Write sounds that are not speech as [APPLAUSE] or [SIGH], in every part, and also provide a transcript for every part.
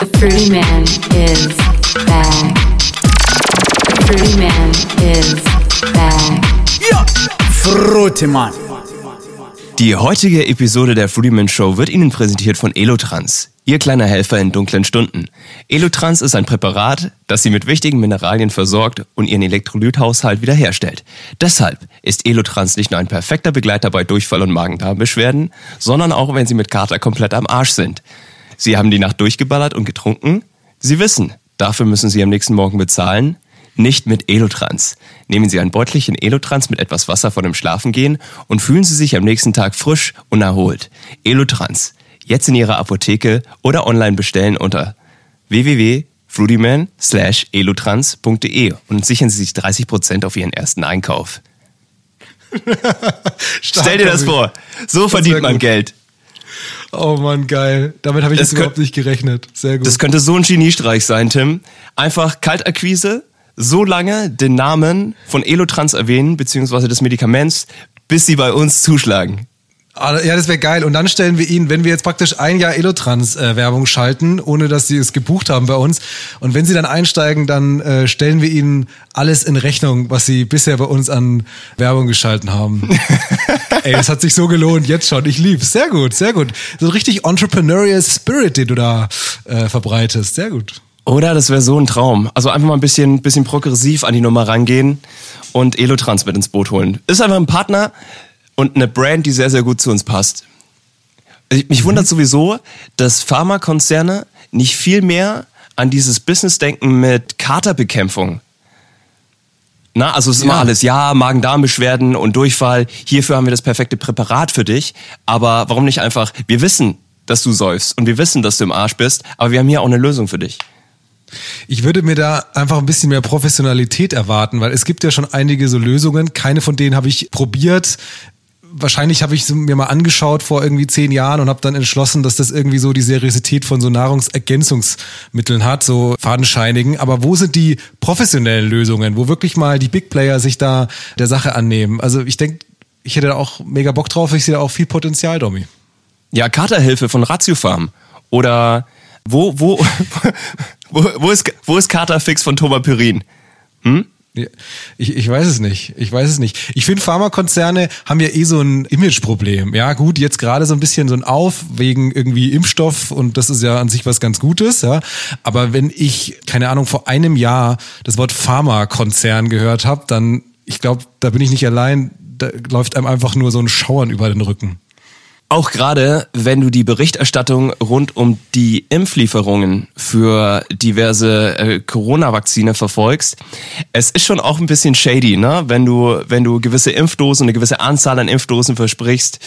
The Fruity Man is back. The Fruity Man is back. Frutemann. Die heutige Episode der Fruityman Show wird Ihnen präsentiert von Elotrans, Ihr kleiner Helfer in dunklen Stunden. Elotrans ist ein Präparat, das Sie mit wichtigen Mineralien versorgt und Ihren Elektrolythaushalt wiederherstellt. Deshalb ist Elotrans nicht nur ein perfekter Begleiter bei Durchfall und Magen-Darm-Beschwerden, sondern auch, wenn Sie mit Kater komplett am Arsch sind. Sie haben die Nacht durchgeballert und getrunken? Sie wissen, dafür müssen Sie am nächsten Morgen bezahlen? Nicht mit Elotrans. Nehmen Sie ein Beutelchen Elotrans mit etwas Wasser vor dem Schlafengehen und fühlen Sie sich am nächsten Tag frisch und erholt. Elotrans. Jetzt in Ihrer Apotheke oder online bestellen unter www.fruityman slash elotrans.de und sichern Sie sich 30% auf Ihren ersten Einkauf. [LAUGHS] Stell dir das vor. So verdient man. Geld. Oh Mann, geil. Damit habe ich Das jetzt überhaupt nicht gerechnet. Sehr gut. Das könnte so ein Geniestreich sein, Tim. Einfach Kaltakquise, so lange den Namen von Elotrans erwähnen, beziehungsweise des Medikaments, bis sie bei uns zuschlagen. Ah, ja, das wäre geil. Und dann stellen wir ihn, wenn wir jetzt praktisch ein Jahr Elotrans-Werbung schalten, ohne dass sie es gebucht haben bei uns, und wenn sie dann einsteigen, dann äh, stellen wir ihnen alles in Rechnung, was sie bisher bei uns an Werbung geschalten haben. [LAUGHS] Ey, das hat sich so gelohnt, jetzt schon. Ich lieb's. Sehr gut, sehr gut. So richtig entrepreneurial Spirit, den du da äh, verbreitest. Sehr gut. Oder das wäre so ein Traum. Also einfach mal ein bisschen, bisschen progressiv an die Nummer rangehen und Elotrans mit ins Boot holen. Ist einfach ein Partner und eine Brand, die sehr, sehr gut zu uns passt. Ich- Mich wundert sowieso, dass Pharmakonzerne nicht viel mehr an dieses Business-Denken mit Katerbekämpfung. Na, also es ist immer Ja. alles, ja, Magen-Darm-Beschwerden und Durchfall, hierfür haben wir das perfekte Präparat für dich. Aber warum nicht einfach, wir wissen, dass du säufst und wir wissen, dass du im Arsch bist, aber wir haben hier auch eine Lösung für dich. Ich würde mir da einfach ein bisschen mehr Professionalität erwarten, weil es gibt ja schon einige so Lösungen. Keine von denen habe ich probiert. Wahrscheinlich habe ich sie mir mal angeschaut vor irgendwie zehn Jahren und habe dann entschlossen, dass das irgendwie so die Seriosität von so Nahrungsergänzungsmitteln hat, so fadenscheinigen. Aber wo sind die professionellen Lösungen, wo wirklich mal die Big Player sich da der Sache annehmen? Also ich denke, ich hätte da auch mega Bock drauf. Ich sehe da auch viel Potenzial, Domi. Ja, Katerhilfe von Ratiofarm. Oder wo, wo, [LAUGHS] wo, wo ist, wo ist Katerfix von Tomapyrin? Ja, Ich, ich weiß es nicht. Ich weiß es nicht. Ich finde, Pharmakonzerne haben ja eh so ein Imageproblem. Ja, gut, jetzt gerade so ein bisschen so ein Auf wegen irgendwie Impfstoff und das ist ja an sich was ganz Gutes, ja. Aber wenn ich, keine Ahnung, vor einem Jahr das Wort Pharmakonzern gehört habe, dann, ich glaube, da bin ich nicht allein, da läuft einem einfach nur so ein Schauern über den Rücken. Auch gerade, wenn du die Berichterstattung rund um die Impflieferungen für diverse äh, Corona-Vakzine verfolgst, es ist schon auch ein bisschen shady, ne? Wenn du, wenn du gewisse Impfdosen, eine gewisse Anzahl an Impfdosen versprichst,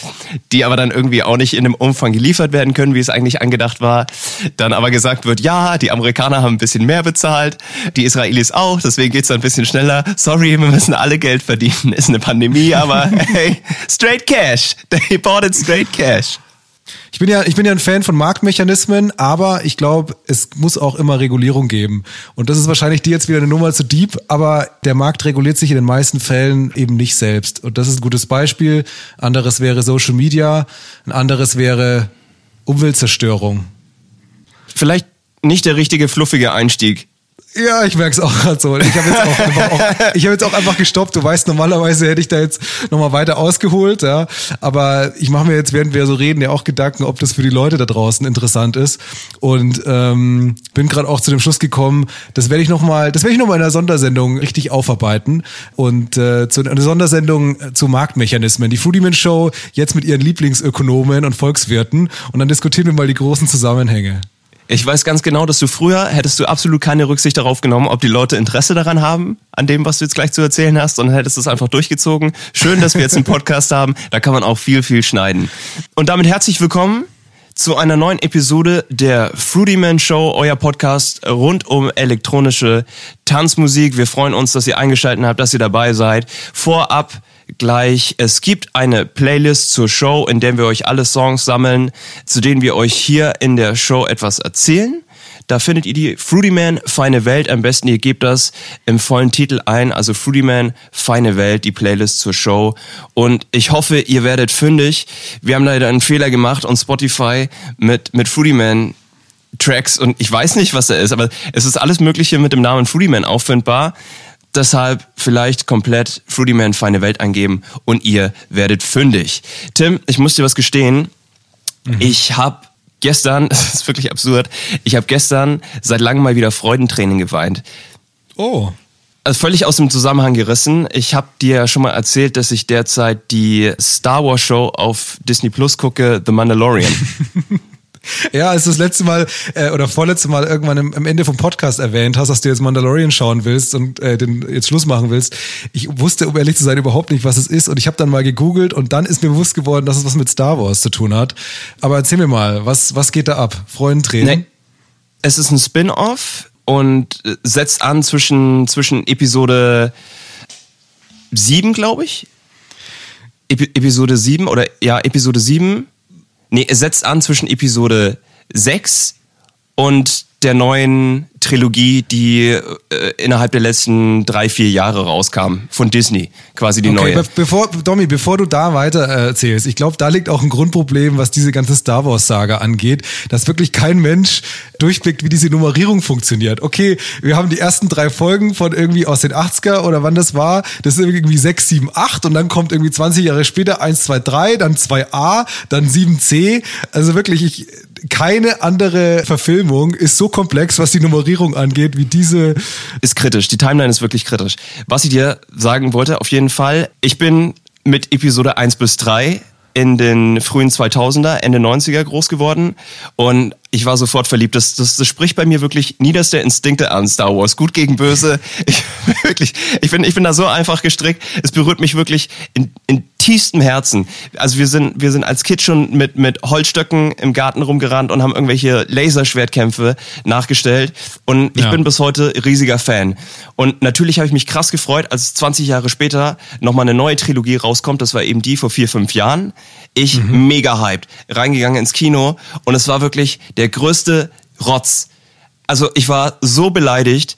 die aber dann irgendwie auch nicht in dem Umfang geliefert werden können, wie es eigentlich angedacht war, dann aber gesagt wird, ja, die Amerikaner haben ein bisschen mehr bezahlt, die Israelis auch, deswegen geht's dann ein bisschen schneller. Sorry, wir müssen alle Geld verdienen, [LAUGHS] ist eine Pandemie, aber hey, straight cash. They bought it straight cash. Ich bin ja, ich bin ja ein Fan von Marktmechanismen, aber ich glaube, es muss auch immer Regulierung geben. Und das ist wahrscheinlich die jetzt wieder eine Nummer zu deep, aber der Markt reguliert sich in den meisten Fällen eben nicht selbst. Und das ist ein gutes Beispiel. Anderes wäre Social Media, ein anderes wäre Umweltzerstörung. Vielleicht nicht der richtige fluffige Einstieg. Ja, ich merk's auch gerade so. Ich habe jetzt auch ich habe jetzt auch einfach gestoppt. Du weißt, normalerweise hätte ich da jetzt nochmal weiter ausgeholt, ja. Aber ich mache mir jetzt, während wir so reden, ja auch Gedanken, ob das für die Leute da draußen interessant ist. Und ähm, bin gerade auch zu dem Schluss gekommen, das werde ich nochmal, das werde ich nochmal in einer Sondersendung richtig aufarbeiten. Und äh, zu einer Sondersendung äh, zu Marktmechanismen. Die Foodieman Show jetzt mit ihren Lieblingsökonomen und Volkswirten. Und dann diskutieren wir mal die großen Zusammenhänge. Ich weiß ganz genau, dass du früher hättest du absolut keine Rücksicht darauf genommen, ob die Leute Interesse daran haben, an dem, was du jetzt gleich zu erzählen hast, sondern hättest es einfach durchgezogen. Schön, dass wir jetzt einen Podcast [LAUGHS] haben. Da kann man auch viel, viel schneiden. Und damit herzlich willkommen zu einer neuen Episode der Fruity Man Show, euer Podcast rund um elektronische Tanzmusik. Wir freuen uns, dass ihr eingeschaltet habt, dass ihr dabei seid. Vorab gleich, es gibt eine Playlist zur Show, in der wir euch alle Songs sammeln, zu denen wir euch hier in der Show etwas erzählen. Da findet ihr die Fruity Man Feine Welt. Am besten ihr gebt das im vollen Titel ein. Also Fruity Man Feine Welt, die Playlist zur Show. Und ich hoffe, ihr werdet fündig. Wir haben leider einen Fehler gemacht und Spotify mit, mit Fruity Man Tracks und ich weiß nicht, was er ist, aber es ist alles Mögliche mit dem Namen Fruity Man auffindbar. Deshalb vielleicht komplett Fruity Man Feine Welt eingeben und ihr werdet fündig. Tim, ich muss dir was gestehen. Ich habe gestern, [LAUGHS] das ist wirklich absurd, ich habe gestern seit langem mal wieder Freudentraining geweint. Oh. Also völlig aus dem Zusammenhang gerissen. Ich habe dir ja schon mal erzählt, dass ich derzeit die Star Wars Show auf Disney Plus gucke, The Mandalorian. [LAUGHS] [LAUGHS] Ja, als du das letzte Mal äh, oder vorletzte Mal irgendwann im, am Ende vom Podcast erwähnt hast, dass du jetzt Mandalorian schauen willst und äh, den jetzt Schluss machen willst. Ich wusste, um ehrlich zu sein, überhaupt nicht, was es ist. Und ich habe dann mal gegoogelt und dann ist mir bewusst geworden, dass es was mit Star Wars zu tun hat. Aber erzähl mir mal, was, was geht da ab? Freudentränen? Nee. Es ist ein Spin-off und äh, setzt an zwischen, zwischen Episode 7, glaube ich. Epi Episode 7 oder ja, Episode 7. Nee, es setzt an zwischen Episode 6 und der neuen Trilogie, die äh, innerhalb der letzten drei, vier Jahre rauskam von Disney, quasi die Okay, neue. be bevor, Domi, bevor du da weiter äh, erzählst, ich glaube, da liegt auch ein Grundproblem, was diese ganze Star Wars-Saga angeht, dass wirklich kein Mensch durchblickt, wie diese Nummerierung funktioniert. Okay, wir haben die ersten drei Folgen von irgendwie aus den 80er oder wann das war, das ist irgendwie 6, 7, 8 und dann kommt irgendwie 20 Jahre später 1, 2, 3, dann 2a, dann 7c. Also wirklich, ich, keine andere Verfilmung ist so komplex, was die Nummerierung angeht, wie diese ist kritisch. Die Timeline ist wirklich kritisch. Was ich dir sagen wollte, auf jeden Fall, ich bin mit Episode 1 bis 3 in den frühen 2000er, Ende 90er groß geworden und ich war sofort verliebt. Das, das, das spricht bei mir wirklich niederste Instinkte an, Star Wars. Gut gegen böse. Ich, [LAUGHS] wirklich, ich bin, ich bin da so einfach gestrickt. Es berührt mich wirklich in, in tiefstem Herzen. Also wir sind, wir sind als Kind schon mit, mit Holzstöcken im Garten rumgerannt und haben irgendwelche Laserschwertkämpfe nachgestellt. Und ich Ja. bin bis heute riesiger Fan. Und natürlich habe ich mich krass gefreut, als 20 Jahre später nochmal eine neue Trilogie rauskommt. Das war eben die vor vier, fünf Jahren. Ich mega hyped. Reingegangen ins Kino und es war wirklich der größte Rotz. Also ich war so beleidigt.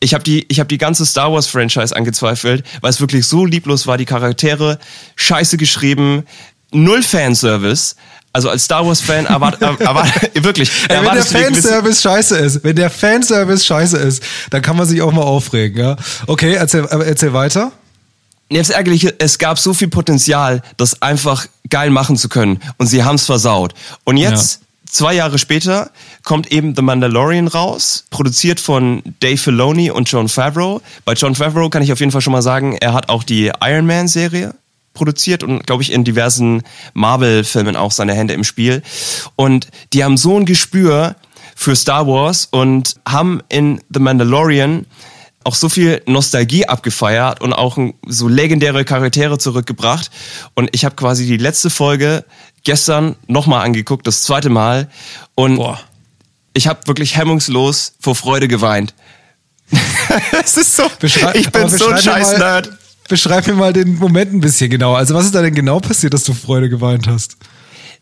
Ich habe die, ich hab die ganze Star Wars Franchise angezweifelt, weil es wirklich so lieblos war. Die Charaktere scheiße geschrieben, null Fanservice. Also als Star Wars Fan erwart, [LAUGHS] erwart, [LAUGHS] wirklich. Ey, wenn der Fanservice scheiße ist, wenn der Fanservice scheiße ist, dann kann man sich auch mal aufregen, ja. Okay, erzähl, erzähl weiter. Jetzt ärgerliche, es gab so viel Potenzial, das einfach geil machen zu können. Und sie haben es versaut. Und jetzt, zwei Jahre später, kommt eben The Mandalorian raus, produziert von Dave Filoni und John Favreau. Bei John Favreau kann ich auf jeden Fall schon mal sagen, er hat auch die Iron Man-Serie produziert und, glaube ich, in diversen Marvel-Filmen auch seine Hände im Spiel. Und die haben so ein Gespür für Star Wars und haben in The Mandalorian auch so viel Nostalgie abgefeiert und auch so legendäre Charaktere zurückgebracht. Und ich habe quasi die letzte Folge gestern nochmal angeguckt, das zweite Mal. Und Boah. ich habe wirklich hemmungslos vor Freude geweint. [LAUGHS] Es ist so, Beschrei- ich bin so ein beschreib mir scheiß mal- Nerd. Beschreib mir mal den Moment ein bisschen genauer. Also was ist da denn genau passiert, dass du Freude geweint hast?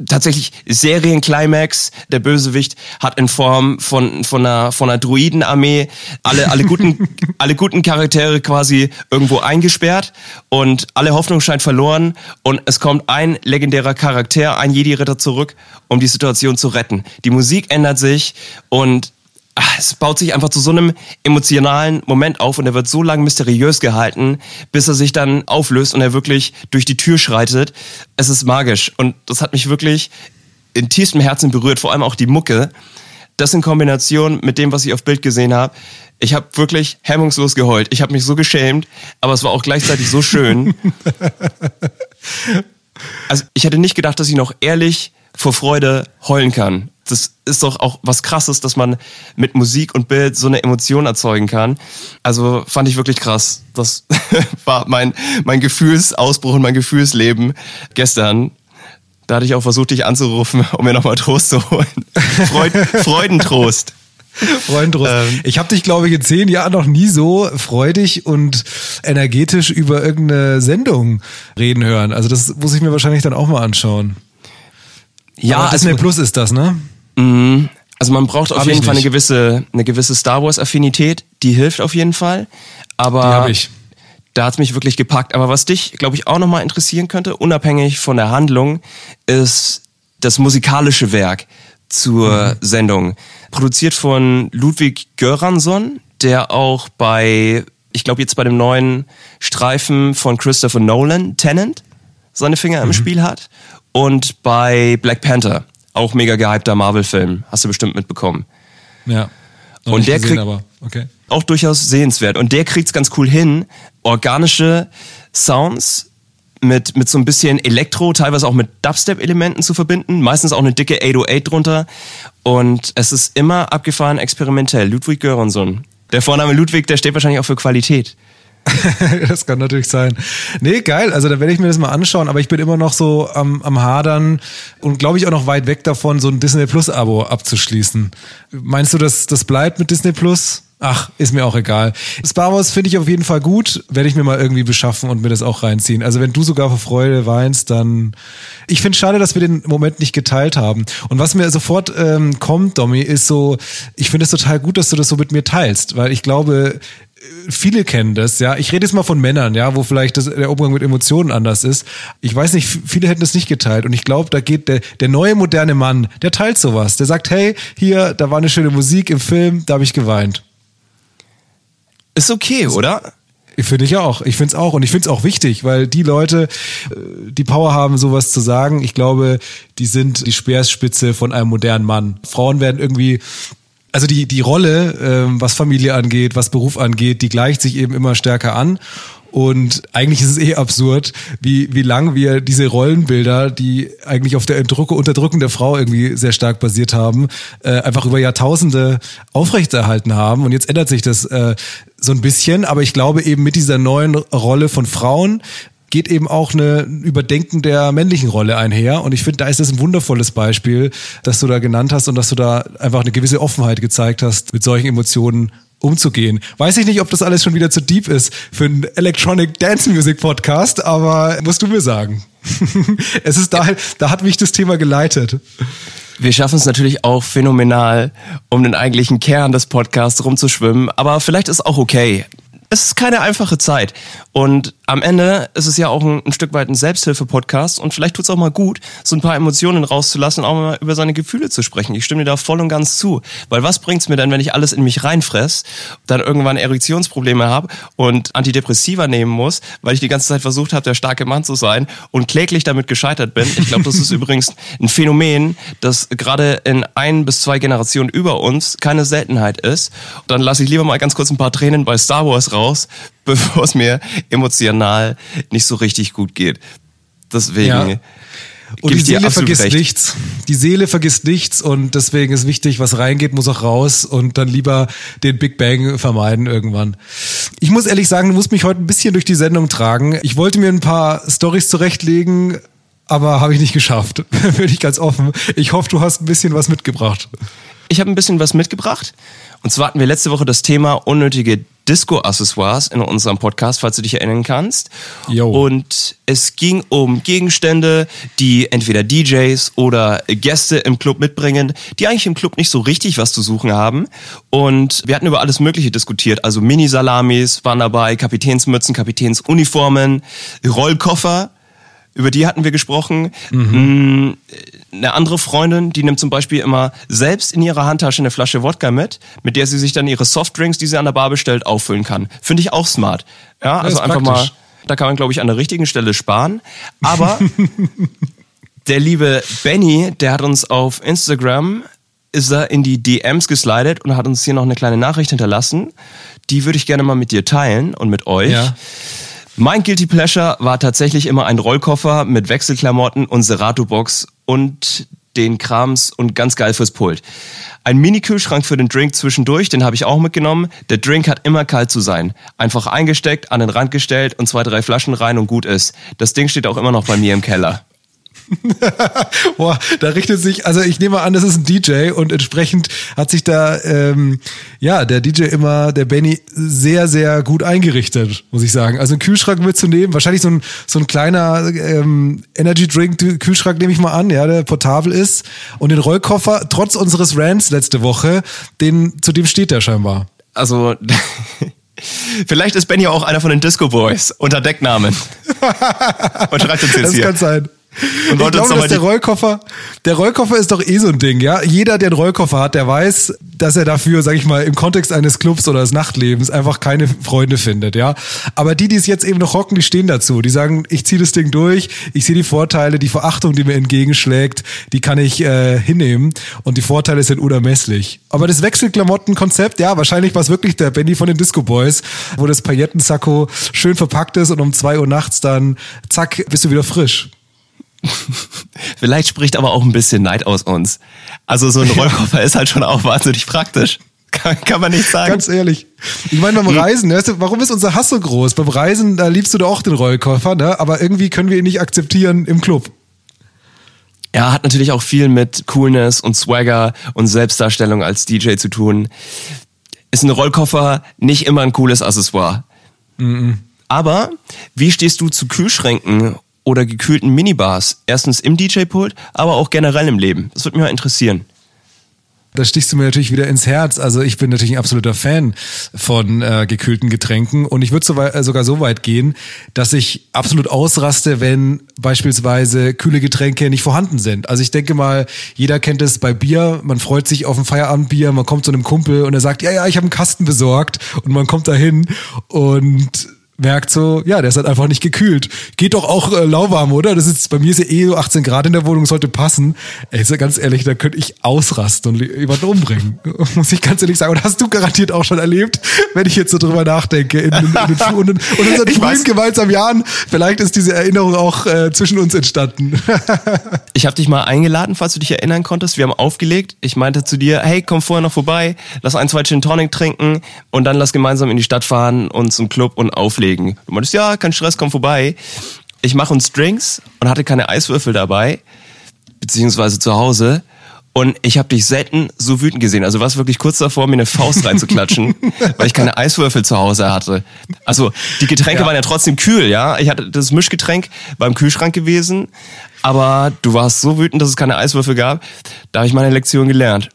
Tatsächlich Serienclimax. Der Bösewicht hat in Form von, von einer, von einer Druidenarmee alle, alle guten, [LAUGHS] alle guten Charaktere quasi irgendwo eingesperrt und alle Hoffnung scheint verloren und es kommt ein legendärer Charakter, ein Jedi-Ritter zurück, um die Situation zu retten. Die Musik ändert sich und ah, es baut sich einfach zu so einem emotionalen Moment auf und er wird so lange mysteriös gehalten, bis er sich dann auflöst und er wirklich durch die Tür schreitet. Es ist magisch und das hat mich wirklich in tiefstem Herzen berührt, vor allem auch die Mucke. Das in Kombination mit dem, was ich auf Bild gesehen habe. Ich habe wirklich hemmungslos geheult. Ich habe mich so geschämt, aber es war auch gleichzeitig so schön. [LAUGHS] Also ich hätte nicht gedacht, dass ich noch ehrlich vor Freude heulen kann. Das ist doch auch was Krasses, dass man mit Musik und Bild so eine Emotion erzeugen kann. Also fand ich wirklich krass. Das [LAUGHS] war mein, mein Gefühlsausbruch und mein Gefühlsleben gestern. Da hatte ich auch versucht, dich anzurufen, um mir nochmal Trost zu holen. [LAUGHS] Freud, Freudentrost. Freundros. Ähm. ich habe dich, glaube ich, in zehn Jahren noch nie so freudig und energetisch über irgendeine Sendung reden hören. Also das muss ich mir wahrscheinlich dann auch mal anschauen. Ja, Aber Disney also, Plus ist das, ne? Also man braucht auf Hab jeden Fall eine gewisse, eine gewisse Star Wars Affinität. Die hilft auf jeden Fall. Aber da hat's mich wirklich gepackt. Aber was dich, glaube ich, auch nochmal interessieren könnte, unabhängig von der Handlung, ist das musikalische Werk. zur Sendung. Produziert von Ludwig Göransson, der auch bei, ich glaube jetzt bei dem neuen Streifen von Christopher Nolan, Tennant, seine Finger im Spiel hat. Und bei Black Panther, auch mega gehypter Marvel-Film, hast du bestimmt mitbekommen. Ja. Und der gesehen, kriegt- okay. auch durchaus sehenswert. Und der kriegt's ganz cool hin, organische Sounds mit, mit so ein bisschen Elektro, teilweise auch mit Dubstep-Elementen zu verbinden. Meistens auch eine dicke 808 drunter. Und es ist immer abgefahren experimentell. Ludwig Göransson. Der Vorname Ludwig, der steht wahrscheinlich auch für Qualität. [LAUGHS] das kann natürlich sein. Nee, geil. Also da werde ich mir das mal anschauen, aber ich bin immer noch so am, am Hadern und glaube ich auch noch weit weg davon, so ein Disney Plus Abo abzuschließen. Meinst du, dass das bleibt mit Disney Plus? Ach, ist mir auch egal. Star Wars finde ich auf jeden Fall gut, werde ich mir mal irgendwie beschaffen und mir das auch reinziehen. Also wenn du sogar vor Freude weinst, dann. Ich finde schade, dass wir den Moment nicht geteilt haben. Und was mir sofort ähm, kommt, Domi, ist so, ich finde es total gut, dass du das so mit mir teilst, weil ich glaube, viele kennen das, ja. Ich rede jetzt mal von Männern, ja, wo vielleicht das, der Umgang mit Emotionen anders ist. Ich weiß nicht, viele hätten das nicht geteilt. Und ich glaube, da geht der, der neue moderne Mann, der teilt sowas. Der sagt, hey, hier, da war eine schöne Musik im Film, da habe ich geweint. Ist okay, oder? Ich finde ich auch. Ich finde es auch. Und ich finde es auch wichtig, weil die Leute, äh, die Power haben, sowas zu sagen, ich glaube, die sind die Speerspitze von einem modernen Mann. Frauen werden irgendwie, also die, die Rolle, ähm, was Familie angeht, was Beruf angeht, die gleicht sich eben immer stärker an. Und eigentlich ist es eh absurd, wie, wie lang wir diese Rollenbilder, die eigentlich auf der Entrücke, Unterdrückung der Frau irgendwie sehr stark basiert haben, äh, einfach über Jahrtausende aufrechterhalten haben. Und jetzt ändert sich das äh, so ein bisschen. Aber ich glaube eben mit dieser neuen Rolle von Frauen geht eben auch eine Überdenken der männlichen Rolle einher. Und ich finde, da ist das ein wundervolles Beispiel, dass du da genannt hast und dass du da einfach eine gewisse Offenheit gezeigt hast, mit solchen Emotionen umzugehen. Weiß ich nicht, ob das alles schon wieder zu deep ist für einen Electronic Dance Music Podcast, aber musst du mir sagen. [LAUGHS] es ist da, da hat mich das Thema geleitet. Wir schaffen es natürlich auch phänomenal, um den eigentlichen Kern des Podcasts rumzuschwimmen, aber vielleicht ist auch okay. Es ist keine einfache Zeit. Und am Ende ist es ja auch ein, ein Stück weit ein Selbsthilfe-Podcast und vielleicht tut es auch mal gut, so ein paar Emotionen rauszulassen und auch mal über seine Gefühle zu sprechen. Ich stimme dir da voll und ganz zu. Weil was bringt's mir denn, wenn ich alles in mich reinfress, dann irgendwann Erektionsprobleme habe und Antidepressiva nehmen muss, weil ich die ganze Zeit versucht habe, der starke Mann zu sein und kläglich damit gescheitert bin. Ich glaube, das ist [LAUGHS] übrigens ein Phänomen, das gerade in ein bis zwei Generationen über uns keine Seltenheit ist. Dann lasse ich lieber mal ganz kurz ein paar Tränen bei Star Wars raus, [LAUGHS] bevor es mir emotional nicht so richtig gut geht. Deswegen Ja. Und die Seele vergisst recht. nichts. Die Seele vergisst nichts und deswegen ist wichtig, was reingeht, muss auch raus und dann lieber den Big Bang vermeiden irgendwann. Ich muss ehrlich sagen, du musst mich heute ein bisschen durch die Sendung tragen. Ich wollte mir ein paar Stories zurechtlegen, aber habe ich nicht geschafft. [LAUGHS] Bin ich ganz offen. Ich hoffe, du hast ein bisschen was mitgebracht. Ich habe ein bisschen was mitgebracht. Und zwar hatten wir letzte Woche das Thema unnötige Disco-Accessoires in unserem Podcast, falls du dich erinnern kannst. Jo. Und es ging um Gegenstände, die entweder DJs oder Gäste im Club mitbringen, die eigentlich im Club nicht so richtig was zu suchen haben. Und wir hatten über alles Mögliche diskutiert. Also Mini-Salamis waren dabei, Kapitänsmützen, Kapitänsuniformen, Rollkoffer. Über die hatten wir gesprochen. Mm, Eine andere Freundin, die nimmt zum Beispiel immer selbst in ihrer Handtasche eine Flasche Wodka mit, mit der sie sich dann ihre Softdrinks, die sie an der Bar bestellt, auffüllen kann. Finde ich auch smart. Ja, also ist einfach praktisch. mal, da kann man, glaube ich, an der richtigen Stelle sparen. Aber [LAUGHS] der liebe Benny, der hat uns auf Instagram ist er in die DMs geslidet und hat uns hier noch eine kleine Nachricht hinterlassen. Die würde ich gerne mal mit dir teilen und mit euch. Ja. Mein Guilty Pleasure war tatsächlich immer ein Rollkoffer mit Wechselklamotten und Serato-Box und den Krams und ganz geil fürs Pult. Ein Mini-Kühlschrank für den Drink zwischendurch, den habe ich auch mitgenommen. Der Drink hat immer kalt zu sein. Einfach eingesteckt, an den Rand gestellt und zwei, drei Flaschen rein und gut ist. Das Ding steht auch immer noch bei mir im Keller. [LAUGHS] Boah, da richtet sich, also ich nehme an, das ist ein DJ und entsprechend hat sich da, ähm, ja, der DJ immer, der Benny, sehr, sehr gut eingerichtet, muss ich sagen. Also einen Kühlschrank mitzunehmen, wahrscheinlich so ein, so ein kleiner ähm, Energy Drink Kühlschrank nehme ich mal an, ja, der portabel ist. Und den Rollkoffer, trotz unseres Rants letzte Woche, den, zu dem steht der scheinbar. Also, [LAUGHS] vielleicht ist Benny auch einer von den Disco Boys unter Decknamen. [LAUGHS] Und schreibt uns jetzt Das hier. kann sein. [LAUGHS] Und ich glaube, dass der Rollkoffer, der Rollkoffer ist doch eh so ein Ding, ja. Jeder, der einen Rollkoffer hat, der weiß, dass er dafür, sag ich mal, im Kontext eines Clubs oder des Nachtlebens einfach keine Freunde findet, ja. Aber die, die es jetzt eben noch rocken, die stehen dazu. Die sagen, ich ziehe das Ding durch, ich sehe die Vorteile, die Verachtung, die mir entgegenschlägt, die kann ich äh, hinnehmen und die Vorteile sind unermesslich. Aber das Wechselklamottenkonzept, ja, wahrscheinlich war es wirklich der Benny von den Disco Boys, wo das Paillettensacko schön verpackt ist und um zwei Uhr nachts dann, zack, bist du wieder frisch. [LAUGHS] Vielleicht spricht aber auch ein bisschen Neid aus uns. Also so ein Rollkoffer ist halt schon auch wahnsinnig praktisch. [LAUGHS] Kann, kann man nicht sagen. Ganz ehrlich. Ich meine, beim hm. Reisen, weißt du, warum ist unser Hass so groß? Beim Reisen, da liebst du doch auch den Rollkoffer, ne? aber irgendwie können wir ihn nicht akzeptieren im Club. Ja, hat natürlich auch viel mit Coolness und Swagger und Selbstdarstellung als DJ zu tun. Ist ein Rollkoffer nicht immer ein cooles Accessoire. Mhm. Aber wie stehst du zu Kühlschränken oder gekühlten Minibars? Erstens im DJ-Pult, aber auch generell im Leben. Das würde mich mal interessieren. Da stichst du mir natürlich wieder ins Herz. Also ich bin natürlich ein absoluter Fan von äh, gekühlten Getränken und ich würde so äh, sogar so weit gehen, dass ich absolut ausraste, wenn beispielsweise kühle Getränke nicht vorhanden sind. Also ich denke mal, jeder kennt es bei Bier. Man freut sich auf ein Feierabendbier, man kommt zu einem Kumpel und er sagt, ja, ja, ich habe einen Kasten besorgt und man kommt dahin und merkt so, ja, der ist halt einfach nicht gekühlt. Geht doch auch äh, lauwarm, oder? Das ist bei mir ist ja eh 18 Grad in der Wohnung, sollte passen. Ey, ist ja ganz ehrlich, da könnte ich ausrasten und jemanden umbringen. [LAUGHS] Muss ich ganz ehrlich sagen. Und hast du garantiert auch schon erlebt, wenn ich jetzt so drüber nachdenke. In, in, in, in, in, in unseren frühen gemeinsamen Jahren, vielleicht ist diese Erinnerung auch äh, zwischen uns entstanden. [LAUGHS] ich habe dich mal eingeladen, falls du dich erinnern konntest. Wir haben aufgelegt. Ich meinte zu dir, hey, komm vorher noch vorbei, lass ein, zwei Gin Tonic trinken und dann lass gemeinsam in die Stadt fahren und zum Club und auflegen loslegen. Du meintest, ja, kein Stress, komm vorbei. Ich mache uns Drinks und hatte keine Eiswürfel dabei, beziehungsweise zu Hause. Und ich habe dich selten so wütend gesehen. Also war es wirklich kurz davor, mir eine Faust reinzuklatschen, [LAUGHS] weil ich keine Eiswürfel zu Hause hatte. Also die Getränke ja. waren ja trotzdem kühl, ja. Ich hatte das Mischgetränk beim Kühlschrank gewesen, aber du warst so wütend, dass es keine Eiswürfel gab. Da habe ich meine Lektion gelernt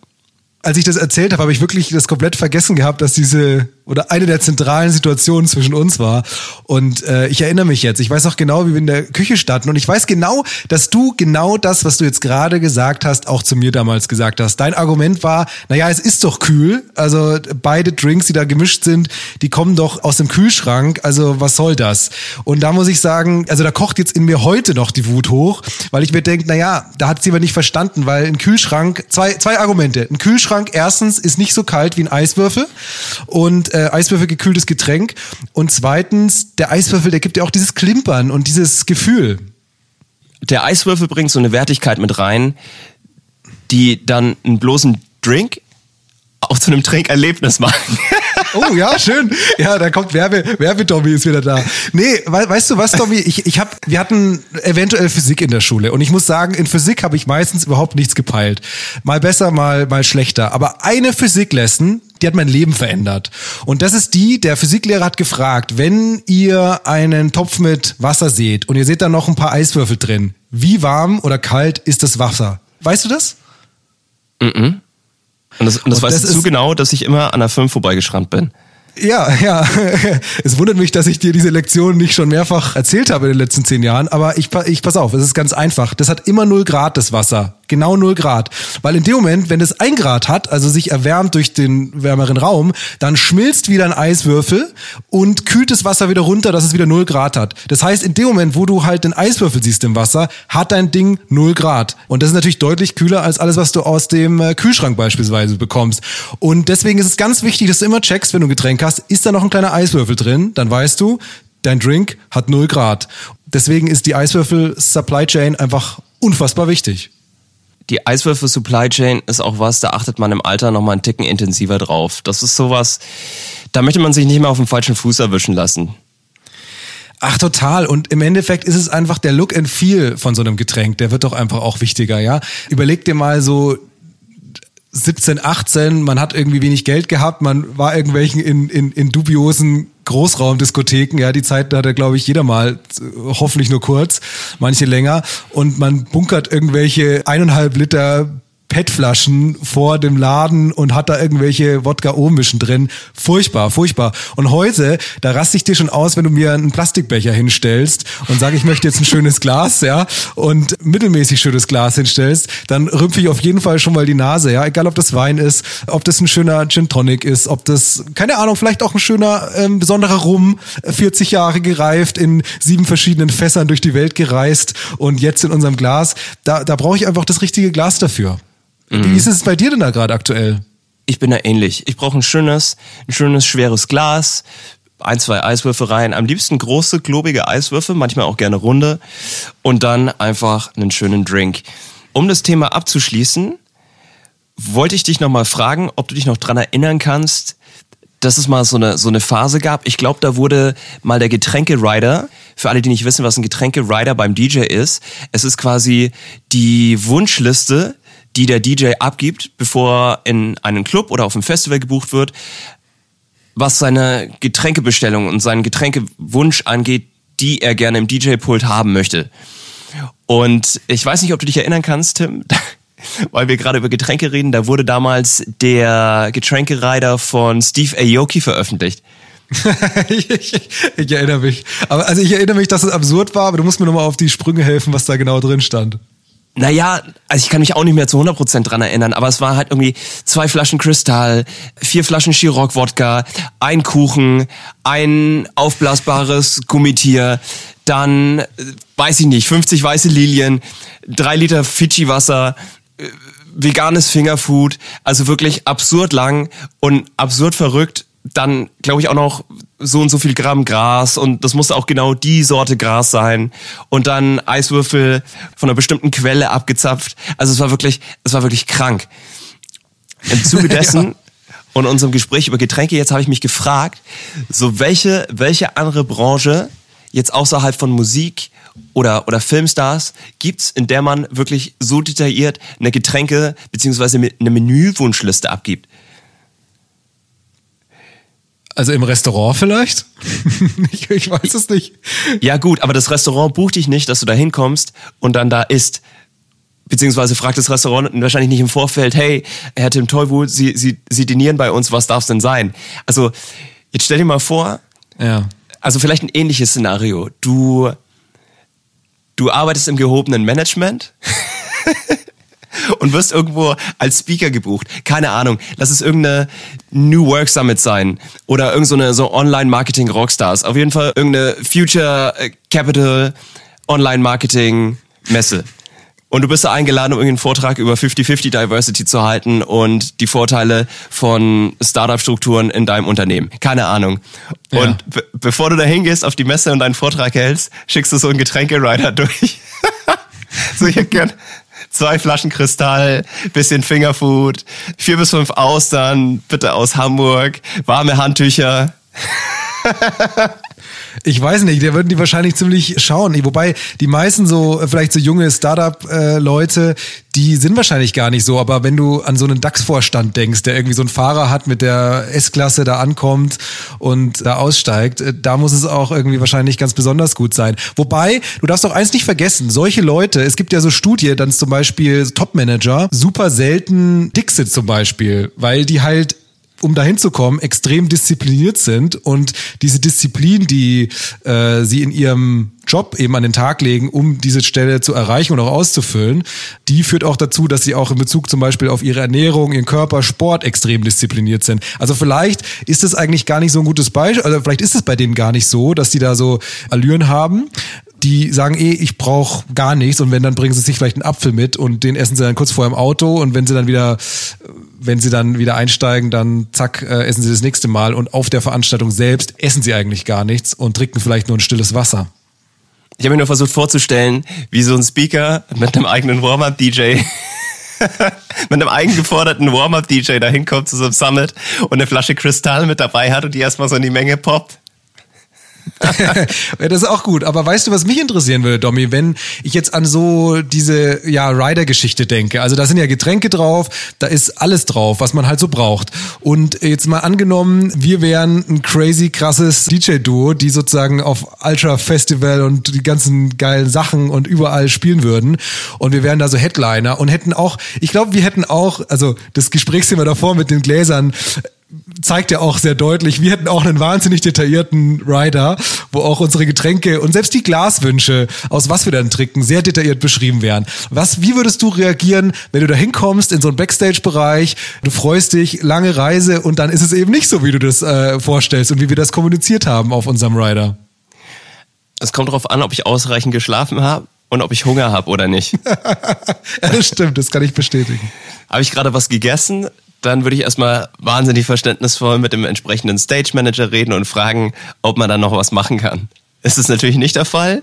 als ich das erzählt habe, habe ich wirklich das komplett vergessen gehabt, dass diese oder eine der zentralen Situationen zwischen uns war. Und äh, ich erinnere mich jetzt. Ich weiß auch genau, wie wir in der Küche standen. Und ich weiß genau, dass du genau das, was du jetzt gerade gesagt hast, auch zu mir damals gesagt hast. Dein Argument war, naja, es ist doch kühl. Also beide Drinks, die da gemischt sind, die kommen doch aus dem Kühlschrank. Also was soll das? Und da muss ich sagen, also da kocht jetzt in mir heute noch die Wut hoch, weil ich mir denke, naja, da hat sie aber nicht verstanden, weil ein Kühlschrank, zwei, zwei Argumente. Ein Kühlschrank erstens ist nicht so kalt wie ein Eiswürfel. Und äh, äh, Eiswürfel gekühltes Getränk. Und zweitens, der Eiswürfel, der gibt ja auch dieses Klimpern und dieses Gefühl. Der Eiswürfel bringt so eine Wertigkeit mit rein, die dann einen bloßen Drink auch zu einem Trinkerlebnis machen. [LAUGHS] Oh ja, schön. Ja, da kommt Werbe, Werbedommy ist wieder da. Nee, we weißt du was, Tommy? Ich, ich hab, wir hatten eventuell Physik in der Schule und ich muss sagen, in Physik habe ich meistens überhaupt nichts gepeilt. Mal besser, mal, mal schlechter. Aber eine Physiklesson, die hat mein Leben verändert. Und das ist die, der Physiklehrer hat gefragt, wenn ihr einen Topf mit Wasser seht und ihr seht da noch ein paar Eiswürfel drin, wie warm oder kalt ist das Wasser? Weißt du das? Mhm. -mm. Und das, und das und weißt das du genau, dass ich immer an der 5 vorbeigeschrammt bin. Ja, ja. [LAUGHS] Es wundert mich, dass ich dir diese Lektion nicht schon mehrfach erzählt habe in den letzten zehn Jahren. Aber ich, ich pass auf, es ist ganz einfach. Das hat immer null Grad, das Wasser. Genau null Grad. Weil in dem Moment, wenn es ein Grad hat, also sich erwärmt durch den wärmeren Raum, dann schmilzt wieder ein Eiswürfel und kühlt das Wasser wieder runter, dass es wieder null Grad hat. Das heißt, in dem Moment, wo du halt den Eiswürfel siehst im Wasser, hat dein Ding null Grad. Und das ist natürlich deutlich kühler als alles, was du aus dem äh, Kühlschrank beispielsweise bekommst. Und deswegen ist es ganz wichtig, dass du immer checkst, wenn du ein Getränk hast, ist da noch ein kleiner Eiswürfel drin? Dann weißt du, dein Drink hat null Grad. Deswegen ist die Eiswürfel-Supply Chain einfach unfassbar wichtig die Eiswürfel Supply Chain ist auch was, da achtet man im Alter noch mal einen Ticken intensiver drauf. Das ist sowas, da möchte man sich nicht mehr auf dem falschen Fuß erwischen lassen. Ach, total. Und im Endeffekt ist es einfach der Look and Feel von so einem Getränk. Der wird doch einfach auch wichtiger, ja. Überleg dir mal so 17, 18, man hat irgendwie wenig Geld gehabt, man war irgendwelchen in, in, in dubiosen Großraumdiskotheken, ja, die Zeit hatte, glaube ich, jeder mal, hoffentlich nur kurz, manche länger, und man bunkert irgendwelche eineinhalb Liter PET-Flaschen vor dem Laden und hat da irgendwelche Wodka-O-Mischen drin. Furchtbar, furchtbar. Und heute, da raste ich dir schon aus, wenn du mir einen Plastikbecher hinstellst und sage, ich möchte jetzt ein schönes Glas, ja, und mittelmäßig schönes Glas hinstellst, dann rümpfe ich auf jeden Fall schon mal die Nase, ja, egal ob das Wein ist, ob das ein schöner Gin Tonic ist, ob das, keine Ahnung, vielleicht auch ein schöner, ähm, besonderer Rum, 40 Jahre gereift, in sieben verschiedenen Fässern durch die Welt gereist und jetzt in unserem Glas. Da, da brauche ich einfach das richtige Glas dafür. Wie ist es bei dir denn da gerade aktuell? Ich bin da ähnlich. Ich brauche ein schönes, ein schönes, schweres Glas, ein, zwei Eiswürfel rein. Am liebsten große, globige Eiswürfel, manchmal auch gerne runde. Und dann einfach einen schönen Drink. Um das Thema abzuschließen, wollte ich dich nochmal fragen, ob du dich noch dran erinnern kannst, dass es mal so eine, so eine Phase gab. Ich glaube, da wurde mal der Getränke-Rider, für alle, die nicht wissen, was ein Getränke-Rider beim DJ ist, es ist quasi die Wunschliste, die der DJ abgibt, bevor er in einen Club oder auf ein Festival gebucht wird, was seine Getränkebestellung und seinen Getränkewunsch angeht, die er gerne im DJ-Pult haben möchte. Und ich weiß nicht, ob du dich erinnern kannst, Tim, [LAUGHS] weil wir gerade über Getränke reden, da wurde damals der Getränkereiter von Steve Aoki veröffentlicht. ich, [LAUGHS] ich, ich, erinnere mich. Aber also ich erinnere mich, dass es absurd war, aber du musst mir nochmal auf die Sprünge helfen, was da genau drin stand. Naja, also ich kann mich auch nicht mehr zu 100% dran erinnern, aber es war halt irgendwie zwei Flaschen Kristall, vier Flaschen Chirok-Wodka, ein Kuchen, ein aufblasbares Gummitier, dann, äh, weiß ich nicht, 50 weiße Lilien, drei Liter Fidschi-Wasser, äh, veganes Fingerfood, also wirklich absurd lang und absurd verrückt dann glaube ich auch noch so und so viel Gramm Gras und das muss auch genau die Sorte Gras sein und dann Eiswürfel von einer bestimmten Quelle abgezapft. Also es war wirklich, es war wirklich krank. Im Zuge [LAUGHS] dessen ja. und unserem Gespräch über Getränke jetzt habe ich mich gefragt, so welche welche andere Branche jetzt außerhalb von Musik oder, oder Filmstars gibt's, in der man wirklich so detailliert eine Getränke beziehungsweise eine Menüwunschliste abgibt. Also im Restaurant vielleicht? [LAUGHS] ich, ich, weiß es nicht. Ja gut, aber das Restaurant bucht dich nicht, dass du da hinkommst und dann da isst. Beziehungsweise fragt das Restaurant wahrscheinlich nicht im Vorfeld, hey, Herr Tim Tollwut, Sie, Sie, Sie dinieren bei uns, was darf es denn sein? Also jetzt stell dir mal vor, ja. also vielleicht ein ähnliches Szenario. Du, du arbeitest im gehobenen Management [LAUGHS] und wirst irgendwo als Speaker gebucht. Keine Ahnung. Lass es irgendeine New Work Summit sein oder irgendeine so Online-Marketing Rockstars. Auf jeden Fall irgendeine Future Capital Online-Marketing Messe. Und du bist da eingeladen, um irgendeinen Vortrag über 50-50 Diversity zu halten und die Vorteile von Startup-Strukturen in deinem Unternehmen. Keine Ahnung. Ja. Und be bevor du da hingehst auf die Messe und deinen Vortrag hältst, schickst du so einen Getränkerider [LAUGHS] durch. so, ich hätte gern, zwei Flaschen Kristall, bisschen Fingerfood, vier bis fünf Austern, bitte aus Hamburg, warme Handtücher. [LAUGHS] Ich weiß nicht, da würden die wahrscheinlich ziemlich schauen. Wobei die meisten so, vielleicht so junge Startup-Leute, die sind wahrscheinlich gar nicht so. Aber wenn du an so einen DAX-Vorstand denkst, der irgendwie so einen Fahrer hat mit der S-Klasse da ankommt und da aussteigt, äh, da muss es auch irgendwie wahrscheinlich ganz besonders gut sein. Wobei, du darfst doch eins nicht vergessen, solche Leute, es gibt ja so Studie, dann zum Beispiel Top-Manager, super selten sind zum Beispiel, weil die halt um dahin zu kommen, extrem diszipliniert sind und diese Disziplin, die äh, sie in ihrem Job eben an den Tag legen, um diese Stelle zu erreichen und auch auszufüllen, die führt auch dazu, dass sie auch in Bezug zum Beispiel auf ihre Ernährung, ihren Körper, Sport extrem diszipliniert sind. Also vielleicht ist es eigentlich gar nicht so ein gutes Beispiel, also vielleicht ist es bei denen gar nicht so, dass die da so Allüren haben die sagen eh, ich brauche gar nichts und wenn, dann bringen sie sich vielleicht einen Apfel mit und den essen sie dann kurz vor im Auto und wenn sie dann wieder wenn sie dann wieder einsteigen, dann zack, äh, essen sie das nächste Mal und auf der Veranstaltung selbst essen sie eigentlich gar nichts und trinken vielleicht nur ein stilles Wasser. Ich habe mir nur versucht vorzustellen, wie so ein Speaker mit einem eigenen Warm-Up-DJ [LAUGHS] mit einem eigengeforderten Warm-Up-DJ da hinkommt zu so einem Summit und eine Flasche Kristall mit dabei hat und die erstmal so in die Menge poppt. [LAUGHS] Das ist auch gut. Aber weißt du, was mich interessieren würde, Domi, wenn ich jetzt an so diese ja, Rider-Geschichte denke. Also da sind ja Getränke drauf, da ist alles drauf, was man halt so braucht. Und jetzt mal angenommen, wir wären ein crazy krasses DJ-Duo, die sozusagen auf Ultra Festival und die ganzen geilen Sachen und überall spielen würden. Und wir wären da so Headliner und hätten auch, ich glaube, wir hätten auch, also das Gesprächsthema davor mit den Gläsern, zeigt ja auch sehr deutlich, wir hätten auch einen wahnsinnig detaillierten Rider, wo auch unsere Getränke und selbst die Glaswünsche, aus was wir dann trinken, sehr detailliert beschrieben wären. Was, wie würdest du reagieren, wenn du da hinkommst in so einen Backstage-Bereich, du freust dich, lange Reise und dann ist es eben nicht so, wie du das äh, vorstellst und wie wir das kommuniziert haben auf unserem Rider? Es kommt darauf an, ob ich ausreichend geschlafen habe und ob ich Hunger habe oder nicht. [LAUGHS] ja, das stimmt, das kann ich bestätigen. Habe ich gerade was gegessen, dann würde ich erstmal wahnsinnig verständnisvoll mit dem entsprechenden Stage Manager reden und fragen, ob man dann noch was machen kann. Ist es natürlich nicht der Fall.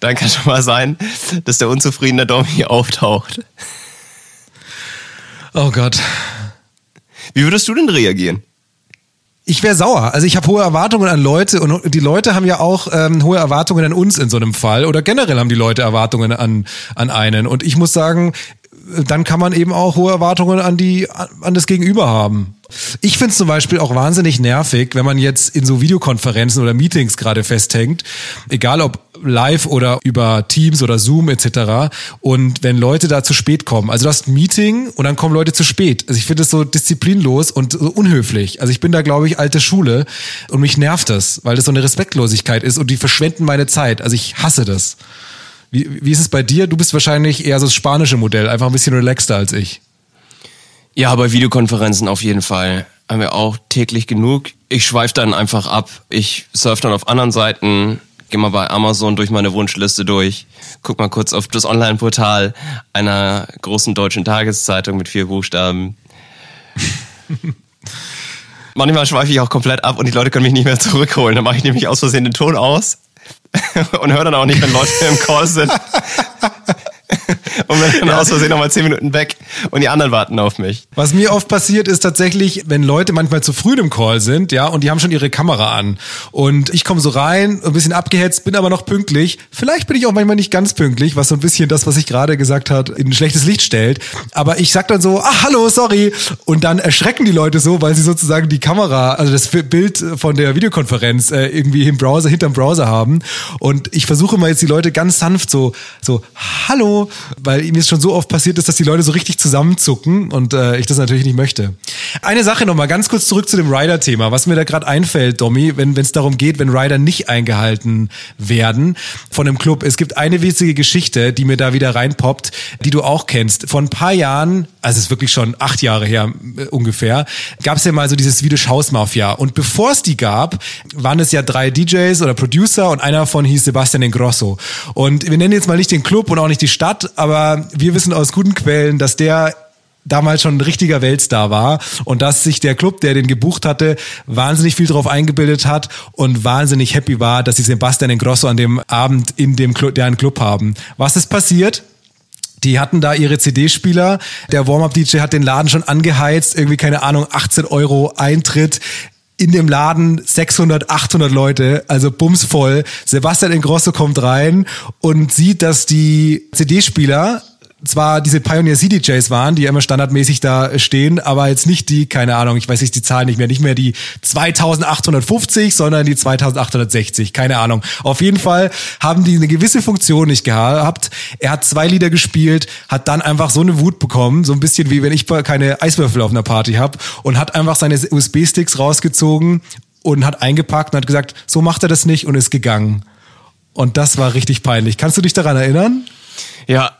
Dann kann schon mal sein, dass der unzufriedene Domi auftaucht. Oh Gott. Wie würdest du denn reagieren? Ich wäre sauer. Also ich habe hohe Erwartungen an Leute und die Leute haben ja auch ähm, hohe Erwartungen an uns in so einem Fall oder generell haben die Leute Erwartungen an, an einen. Und ich muss sagen, dann kann man eben auch hohe Erwartungen an die an das Gegenüber haben. Ich finde es zum Beispiel auch wahnsinnig nervig, wenn man jetzt in so Videokonferenzen oder Meetings gerade festhängt, egal ob live oder über Teams oder Zoom etc. Und wenn Leute da zu spät kommen, also du hast ein Meeting und dann kommen Leute zu spät. Also ich finde es so disziplinlos und so unhöflich. Also ich bin da, glaube ich, alte Schule und mich nervt das, weil das so eine Respektlosigkeit ist und die verschwenden meine Zeit. Also ich hasse das. Wie, wie ist es bei dir? Du bist wahrscheinlich eher so das spanische Modell, einfach ein bisschen relaxter als ich. Ja, bei Videokonferenzen auf jeden Fall. Haben wir auch täglich genug. Ich schweife dann einfach ab. Ich surfe dann auf anderen Seiten, gehe mal bei Amazon durch meine Wunschliste durch, guck mal kurz auf das Online-Portal einer großen deutschen Tageszeitung mit vier Buchstaben. [LAUGHS] Manchmal schweife ich auch komplett ab und die Leute können mich nicht mehr zurückholen. Dann mache ich nämlich aus Versehen den Ton aus [LAUGHS] und höre dann auch nicht, wenn Leute im Call sind. [LAUGHS] und bin dann ja. aus Versehen nochmal zehn Minuten weg und die anderen warten auf mich. Was mir oft passiert, ist tatsächlich, wenn Leute manchmal zu früh im Call sind, ja, und die haben schon ihre Kamera an. Und ich komme so rein, ein bisschen abgehetzt, bin aber noch pünktlich. Vielleicht bin ich auch manchmal nicht ganz pünktlich, was so ein bisschen das, was ich gerade gesagt habe, in ein schlechtes Licht stellt. Aber ich sag dann so, ach, hallo, sorry. Und dann erschrecken die Leute so, weil sie sozusagen die Kamera, also das Bild von der Videokonferenz äh, irgendwie im Browser, hinterm Browser haben. Und ich versuche mal jetzt die Leute ganz sanft so, so, hallo, weil mir es schon so oft passiert ist, dass die Leute so richtig zusammenzucken und äh, ich das natürlich nicht möchte. Eine Sache nochmal ganz kurz zurück zu dem Rider-Thema, was mir da gerade einfällt, Domi, wenn es darum geht, wenn Rider nicht eingehalten werden von einem Club. Es gibt eine witzige Geschichte, die mir da wieder reinpoppt, die du auch kennst. Vor ein paar Jahren, also es ist wirklich schon acht Jahre her äh, ungefähr, gab es ja mal so dieses Swedish House Mafia. Und bevor es die gab, waren es ja drei DJs oder Producer und einer davon hieß Sebastian Ingrosso. Und wir nennen jetzt mal nicht den Club und auch nicht die Stadt, aber wir wissen aus guten Quellen, dass der damals schon ein richtiger Weltstar war und dass sich der Club, der den gebucht hatte, wahnsinnig viel darauf eingebildet hat und wahnsinnig happy war, dass sie Sebastian Ingrosso an dem Abend in dem Club, deren Club haben. Was ist passiert? Die hatten da ihre CD-Spieler. Der Warm-Up-DJ hat den Laden schon angeheizt. Irgendwie, keine Ahnung, 18 Euro Eintritt in dem Laden 600, 800 Leute, also bumsvoll. Sebastian Ingrosso kommt rein und sieht, dass die CD-Spieler zwar diese Pioneer CDJs waren, die ja immer standardmäßig da stehen, aber jetzt nicht die, keine Ahnung, ich weiß nicht die Zahlen nicht mehr, nicht mehr die 2850, sondern die 2860, keine Ahnung. Auf jeden Fall haben die eine gewisse Funktion nicht gehabt. Er hat zwei Lieder gespielt, hat dann einfach so eine Wut bekommen, so ein bisschen wie wenn ich keine Eiswürfel auf einer Party habe und hat einfach seine USB-Sticks rausgezogen und hat eingepackt und hat gesagt, so macht er das nicht und ist gegangen. Und das war richtig peinlich. Kannst du dich daran erinnern? Ja,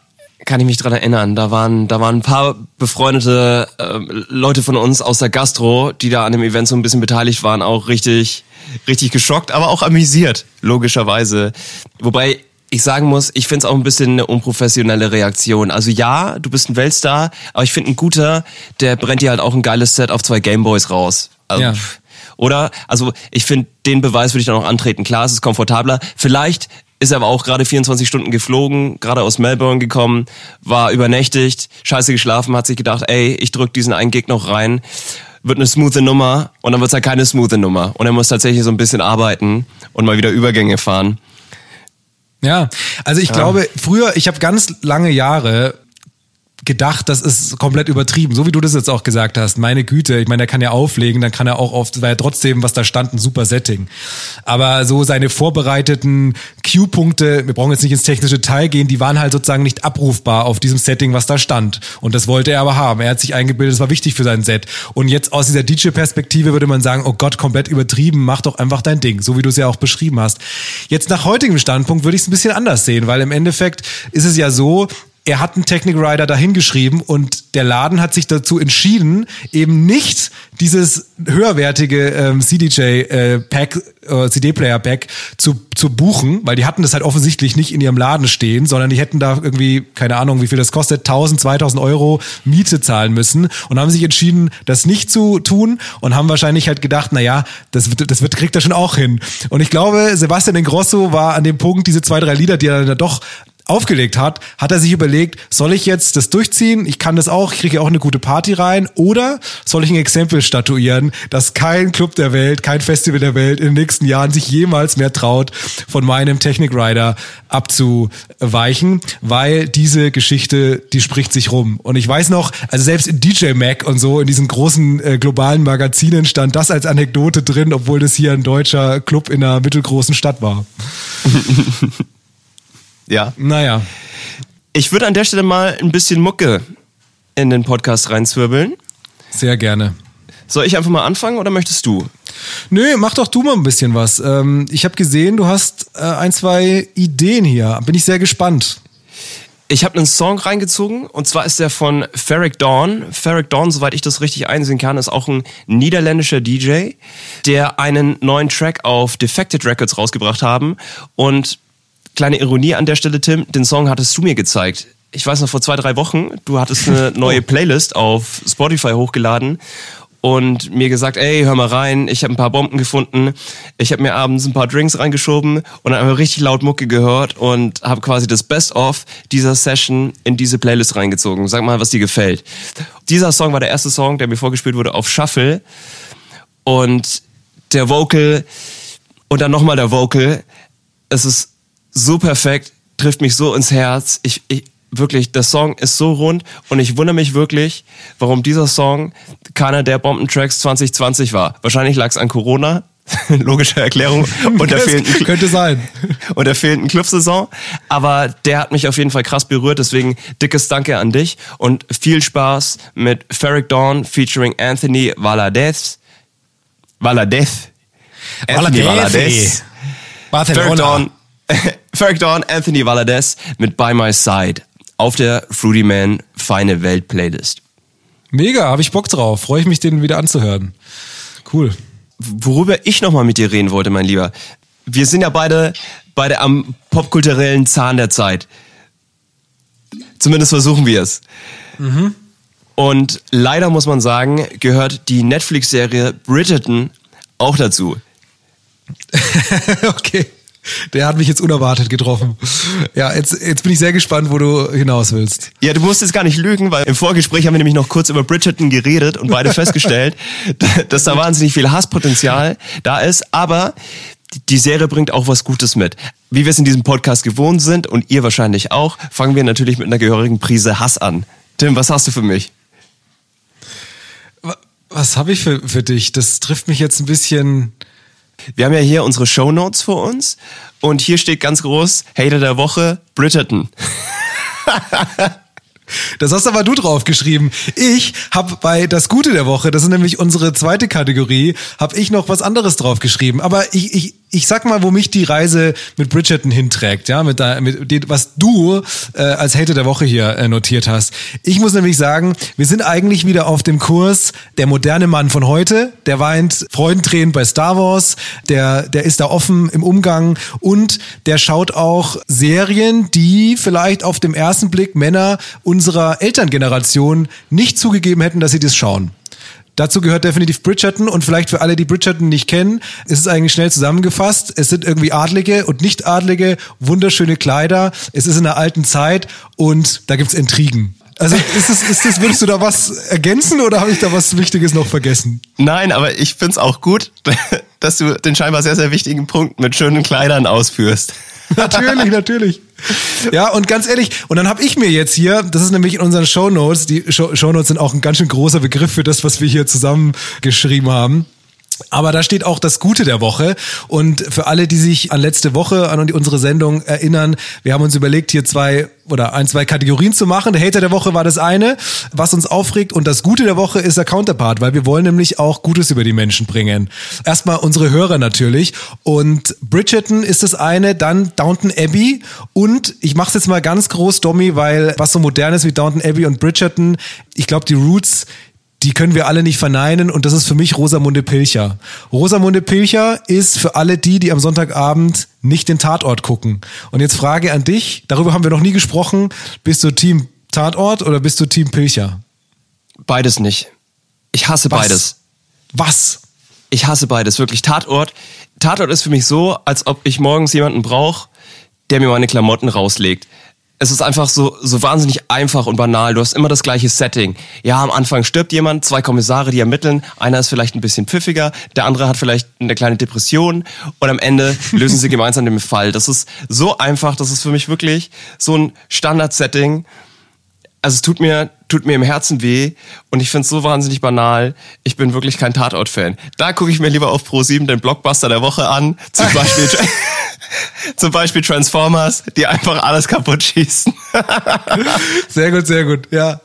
kann ich mich dran erinnern. Da waren, da waren ein paar befreundete äh, Leute von uns aus der Gastro, die da an dem Event so ein bisschen beteiligt waren, auch richtig, richtig geschockt, aber auch amüsiert, logischerweise. Wobei ich sagen muss, ich finde es auch ein bisschen eine unprofessionelle Reaktion. Also ja, du bist ein Weltstar, aber ich finde ein guter, der brennt dir halt auch ein geiles Set auf zwei Gameboys raus. Also, ja. Oder? Also ich finde, den Beweis würde ich dann auch antreten. Klar, es ist komfortabler. Vielleicht ist aber auch gerade 24 Stunden geflogen, gerade aus Melbourne gekommen, war übernächtigt, scheiße geschlafen, hat sich gedacht, ey, ich drück diesen einen Gig noch rein. wird eine smooth Nummer und dann wird es halt keine smooth Nummer. Und er muss tatsächlich so ein bisschen arbeiten und mal wieder Übergänge fahren. Ja, also ich ja. glaube, früher, ich habe ganz lange Jahre gedacht, das ist komplett übertrieben, so wie du das jetzt auch gesagt hast. Meine Güte, ich meine, er kann ja auflegen, dann kann er auch oft, weil ja trotzdem, was da stand, ein super Setting. Aber so seine vorbereiteten Q-Punkte, wir brauchen jetzt nicht ins technische Teil gehen, die waren halt sozusagen nicht abrufbar auf diesem Setting, was da stand. Und das wollte er aber haben. Er hat sich eingebildet, das war wichtig für sein Set. Und jetzt aus dieser DJ-Perspektive würde man sagen, oh Gott, komplett übertrieben, mach doch einfach dein Ding, so wie du es ja auch beschrieben hast. Jetzt nach heutigem Standpunkt würde ich es ein bisschen anders sehen, weil im Endeffekt ist es ja so, er hat einen Technic Rider dahingeschrieben und der Laden hat sich dazu entschieden, eben nicht dieses höherwertige ähm, CDJ-Pack, äh, CD-Player-Pack zu, zu buchen, weil die hatten das halt offensichtlich nicht in ihrem Laden stehen, sondern die hätten da irgendwie, keine Ahnung, wie viel das kostet, 1000, 2000 Euro Miete zahlen müssen und haben sich entschieden, das nicht zu tun und haben wahrscheinlich halt gedacht, naja, das, wird, das wird, kriegt er schon auch hin. Und ich glaube, Sebastian Ingrosso war an dem Punkt, diese zwei, drei Lieder, die er dann doch aufgelegt hat, hat er sich überlegt, soll ich jetzt das durchziehen? Ich kann das auch, ich kriege auch eine gute Party rein. Oder soll ich ein Exempel statuieren, dass kein Club der Welt, kein Festival der Welt in den nächsten Jahren sich jemals mehr traut, von meinem Technik Rider abzuweichen, weil diese Geschichte, die spricht sich rum. Und ich weiß noch, also selbst in DJ Mac und so, in diesen großen äh, globalen Magazinen stand das als Anekdote drin, obwohl das hier ein deutscher Club in einer mittelgroßen Stadt war. [LAUGHS] Ja. Naja. Ich würde an der Stelle mal ein bisschen Mucke in den Podcast reinzwirbeln. Sehr gerne. Soll ich einfach mal anfangen oder möchtest du? Nö, mach doch du mal ein bisschen was. Ähm, ich habe gesehen, du hast äh, ein, zwei Ideen hier. Bin ich sehr gespannt. Ich habe einen Song reingezogen und zwar ist der von Ferric Dawn. Ferric Dawn, soweit ich das richtig einsehen kann, ist auch ein niederländischer DJ, der einen neuen Track auf Defected Records rausgebracht haben und Kleine Ironie an der Stelle, Tim, den Song hattest du mir gezeigt. Ich weiß noch, vor zwei, drei Wochen, du hattest eine [LAUGHS] neue oh. Playlist auf Spotify hochgeladen und mir gesagt, ey, hör mal rein, ich habe ein paar Bomben gefunden. Ich habe mir abends ein paar Drinks reingeschoben und dann habe richtig laut Mucke gehört und habe quasi das Best-of dieser Session in diese Playlist reingezogen. Sag mal, was dir gefällt. Dieser Song war der erste Song, der mir vorgespielt wurde auf Shuffle und der Vocal und dann nochmal der Vocal. Es ist so perfekt, trifft mich so ins Herz. Ich, ich, wirklich, der Song ist so rund und ich wundere mich wirklich, warum dieser Song keiner der Bombentracks 2020 war. Wahrscheinlich lag es an Corona. [LAUGHS] Logische Erklärung. Und der [LAUGHS] fehlenden, könnte sein. [LAUGHS] Und der fehlenden Clubsaison. Aber der hat mich auf jeden Fall krass berührt. Deswegen dickes Danke an dich und viel Spaß mit Ferric Dawn featuring Anthony Valadez. Valadez. Anthony Valadez. Barcelona. Ferric Dawn [LAUGHS] Ferric Dawn, Anthony Valadez mit By My Side auf der Fruity Man Feine Welt Playlist. Mega, habe ich Bock drauf. Freue ich mich, den wieder anzuhören. Cool. Worüber ich nochmal mit dir reden wollte, mein Lieber. Wir sind ja beide, beide am popkulturellen Zahn der Zeit. Zumindest versuchen wir es. Mhm. Und leider muss man sagen, gehört die Netflix-Serie Bridgerton auch dazu. [LAUGHS] okay. Der hat mich jetzt unerwartet getroffen. Ja, jetzt, jetzt bin ich sehr gespannt, wo du hinaus willst. Ja, du musst jetzt gar nicht lügen, weil im Vorgespräch haben wir nämlich noch kurz über Bridgerton geredet und beide festgestellt, [LAUGHS] dass da wahnsinnig viel Hasspotenzial da ist. Aber die Serie bringt auch was Gutes mit. Wie wir es in diesem Podcast gewohnt sind und ihr wahrscheinlich auch, fangen wir natürlich mit einer gehörigen Prise Hass an. Tim, was hast du für mich? Was habe ich für, für dich? Das trifft mich jetzt ein bisschen wir haben ja hier unsere Show Notes vor uns und hier steht ganz groß Hater der Woche Bridgerton. [LAUGHS] Das hast aber du draufgeschrieben. Ich habe bei das Gute der Woche, das ist nämlich unsere zweite Kategorie, habe ich noch was anderes draufgeschrieben. Aber ich, ich, ich sag mal, wo mich die Reise mit Bridgerton hinträgt, ja, mit, da, mit was du äh, als Hater der Woche hier äh, notiert hast. Ich muss nämlich sagen, wir sind eigentlich wieder auf dem Kurs der moderne Mann von heute, der weint Freudentränen bei Star Wars, der, der ist da offen im Umgang und der schaut auch Serien, die vielleicht auf dem ersten Blick Männer unserer Elterngeneration nicht zugegeben hätten, dass sie das schauen. Dazu gehört definitiv Bridgerton und vielleicht für alle, die Bridgerton nicht kennen, ist es eigentlich schnell zusammengefasst. Es sind irgendwie Adlige und Nicht-Adlige, wunderschöne Kleider. Es ist in der alten Zeit und da gibt's Intrigen. Also ist es, ist das, würdest du da was ergänzen oder habe ich da was Wichtiges noch vergessen? Nein, aber ich find's auch gut, [LAUGHS] dass du den scheinbar sehr, sehr wichtigen Punkt mit schönen Kleidern ausführst. natürlich, [LAUGHS] natürlich. [LAUGHS] Ja, und ganz ehrlich, und dann habe ich mir jetzt hier, das ist nämlich in unseren Shownotes, die Show Shownotes sind auch ein ganz schön großer Begriff für das, was wir hier zusammengeschrieben haben. Aber da steht auch das Gute der Woche. Und für alle, die sich an letzte Woche, an unsere Sendung erinnern, wir haben uns überlegt, hier zwei oder ein, zwei Kategorien zu machen. Der Hater der Woche war das eine, was uns aufregt. Und das Gute der Woche ist der Counterpart, weil wir wollen nämlich auch Gutes über die Menschen bringen. Erstmal unsere Hörer natürlich. Und Bridgerton ist das eine, dann Downton Abbey. Und ich mache es jetzt mal ganz groß, Domi, weil was so modern ist wie Downton Abbey und Bridgerton, ich glaube, die Roots, die können wir alle nicht verneinen und das ist für mich Rosamunde Pilcher. Rosamunde Pilcher ist für alle die, die am Sonntagabend nicht den Tatort gucken. Und jetzt Frage an dich, darüber haben wir noch nie gesprochen, bist du Team Tatort oder bist du Team Pilcher? Beides nicht. Ich hasse Was? beides. Was? Ich hasse beides, wirklich. Tatort. Tatort ist für mich so, als ob ich morgens jemanden brauche, der mir meine Klamotten rauslegt. Es ist einfach so, so wahnsinnig einfach und banal. Du hast immer das gleiche Setting. Ja, am Anfang stirbt jemand, zwei Kommissare, die ermitteln. Einer ist vielleicht ein bisschen pfiffiger, der andere hat vielleicht eine kleine Depression und am Ende [LAUGHS] lösen sie gemeinsam den Fall. Das ist so einfach, das ist für mich wirklich so ein Standard-Setting. Also es tut mir, tut mir im Herzen weh und ich finde es so wahnsinnig banal. Ich bin wirklich kein Tatort-Fan. Da gucke ich mir lieber auf Pro7 den Blockbuster der Woche an. Zum [LAUGHS] Beispiel, zum Beispiel Transformers, die einfach alles kaputt schießen. Sehr gut, sehr gut, ja.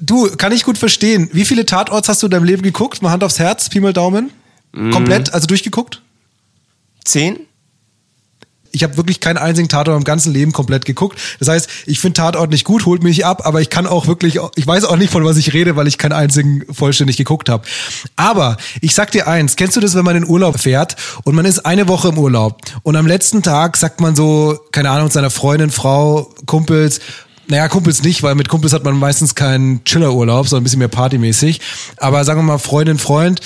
Du, kann ich gut verstehen. Wie viele Tatorts hast du in deinem Leben geguckt? Mal Hand aufs Herz, Pi mal Daumen. Komplett, also durchgeguckt? Zehn? Ich habe wirklich keinen einzigen Tatort im ganzen Leben komplett geguckt. Das heißt, ich finde Tatort nicht gut, holt mich ab, aber ich kann auch wirklich, ich weiß auch nicht, von was ich rede, weil ich keinen einzigen vollständig geguckt habe. Aber ich sag dir eins, kennst du das, wenn man in Urlaub fährt und man ist eine Woche im Urlaub und am letzten Tag sagt man so, keine Ahnung, seiner Freundin, Frau, Kumpels, naja, Kumpels nicht, weil mit Kumpels hat man meistens keinen Chillerurlaub, sondern ein bisschen mehr partymäßig. Aber sagen wir mal Freundin, Freund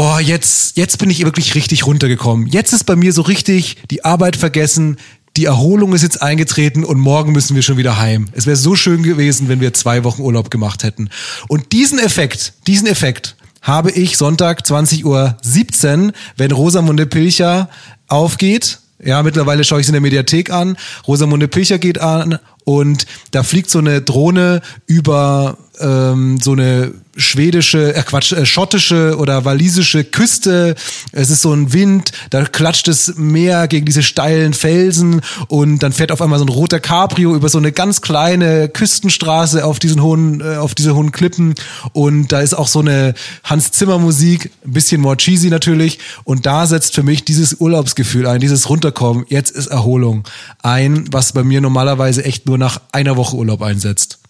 oh, jetzt, jetzt bin ich wirklich richtig runtergekommen. Jetzt ist bei mir so richtig die Arbeit vergessen, die Erholung ist jetzt eingetreten und morgen müssen wir schon wieder heim. Es wäre so schön gewesen, wenn wir zwei Wochen Urlaub gemacht hätten. Und diesen Effekt, diesen Effekt habe ich Sonntag 20.17 Uhr, wenn Rosamunde Pilcher aufgeht. Ja, mittlerweile schaue ich es in der Mediathek an. Rosamunde Pilcher geht an und da fliegt so eine Drohne über ähm, so eine schwedische, äh Quatsch, äh, schottische oder walisische Küste. Es ist so ein Wind, da klatscht das Meer gegen diese steilen Felsen und dann fährt auf einmal so ein roter Cabrio über so eine ganz kleine Küstenstraße auf diesen hohen, äh, auf diese hohen Klippen. Und da ist auch so eine Hans Zimmer Musik, ein bisschen more cheesy natürlich. Und da setzt für mich dieses Urlaubsgefühl ein, dieses Runterkommen, jetzt ist Erholung ein, was bei mir normalerweise echt nur nach einer Woche Urlaub einsetzt.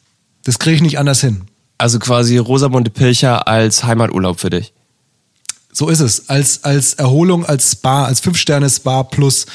Das kriege ich nicht anders hin. Also quasi Rosamunde Pilcher als Heimaturlaub für dich. So ist es. Als, als Erholung, als Spa, als Fünf-Sterne-Spa plus.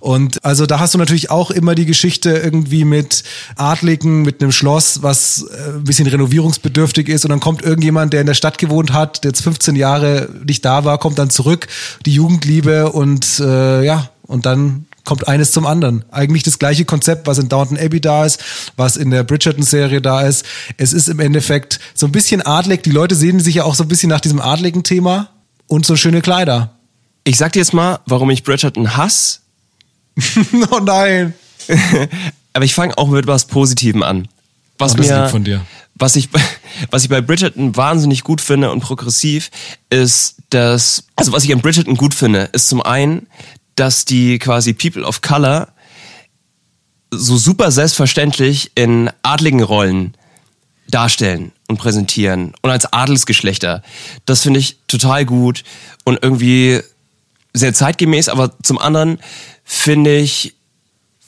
Und also da hast du natürlich auch immer die Geschichte irgendwie mit Adligen, mit einem Schloss, was äh, ein bisschen renovierungsbedürftig ist. Und dann kommt irgendjemand, der in der Stadt gewohnt hat, der jetzt 15 Jahre nicht da war, kommt dann zurück, die Jugendliebe und äh, ja, und dann kommt eines zum anderen. Eigentlich das gleiche Konzept, was in Downton Abbey da ist, was in der Bridgerton-Serie da ist. Es ist im Endeffekt so ein bisschen adlig. Die Leute sehen sich ja auch so ein bisschen nach diesem adligen Thema und so schöne Kleider. Ich sag dir jetzt mal, warum ich Bridgerton hasse. [LAUGHS] oh nein. [LAUGHS] Aber ich fange auch mit was Positivem an. Was Oh, das mir, von dir. Was ich, was ich bei Bridgerton wahnsinnig gut finde und progressiv ist, dass, also was ich an Bridgerton gut finde, ist zum einen, dass die quasi People of Color so super selbstverständlich in adligen Rollen darstellen und präsentieren und als Adelsgeschlechter. Das finde ich total gut und irgendwie sehr zeitgemäß, aber zum anderen finde ich,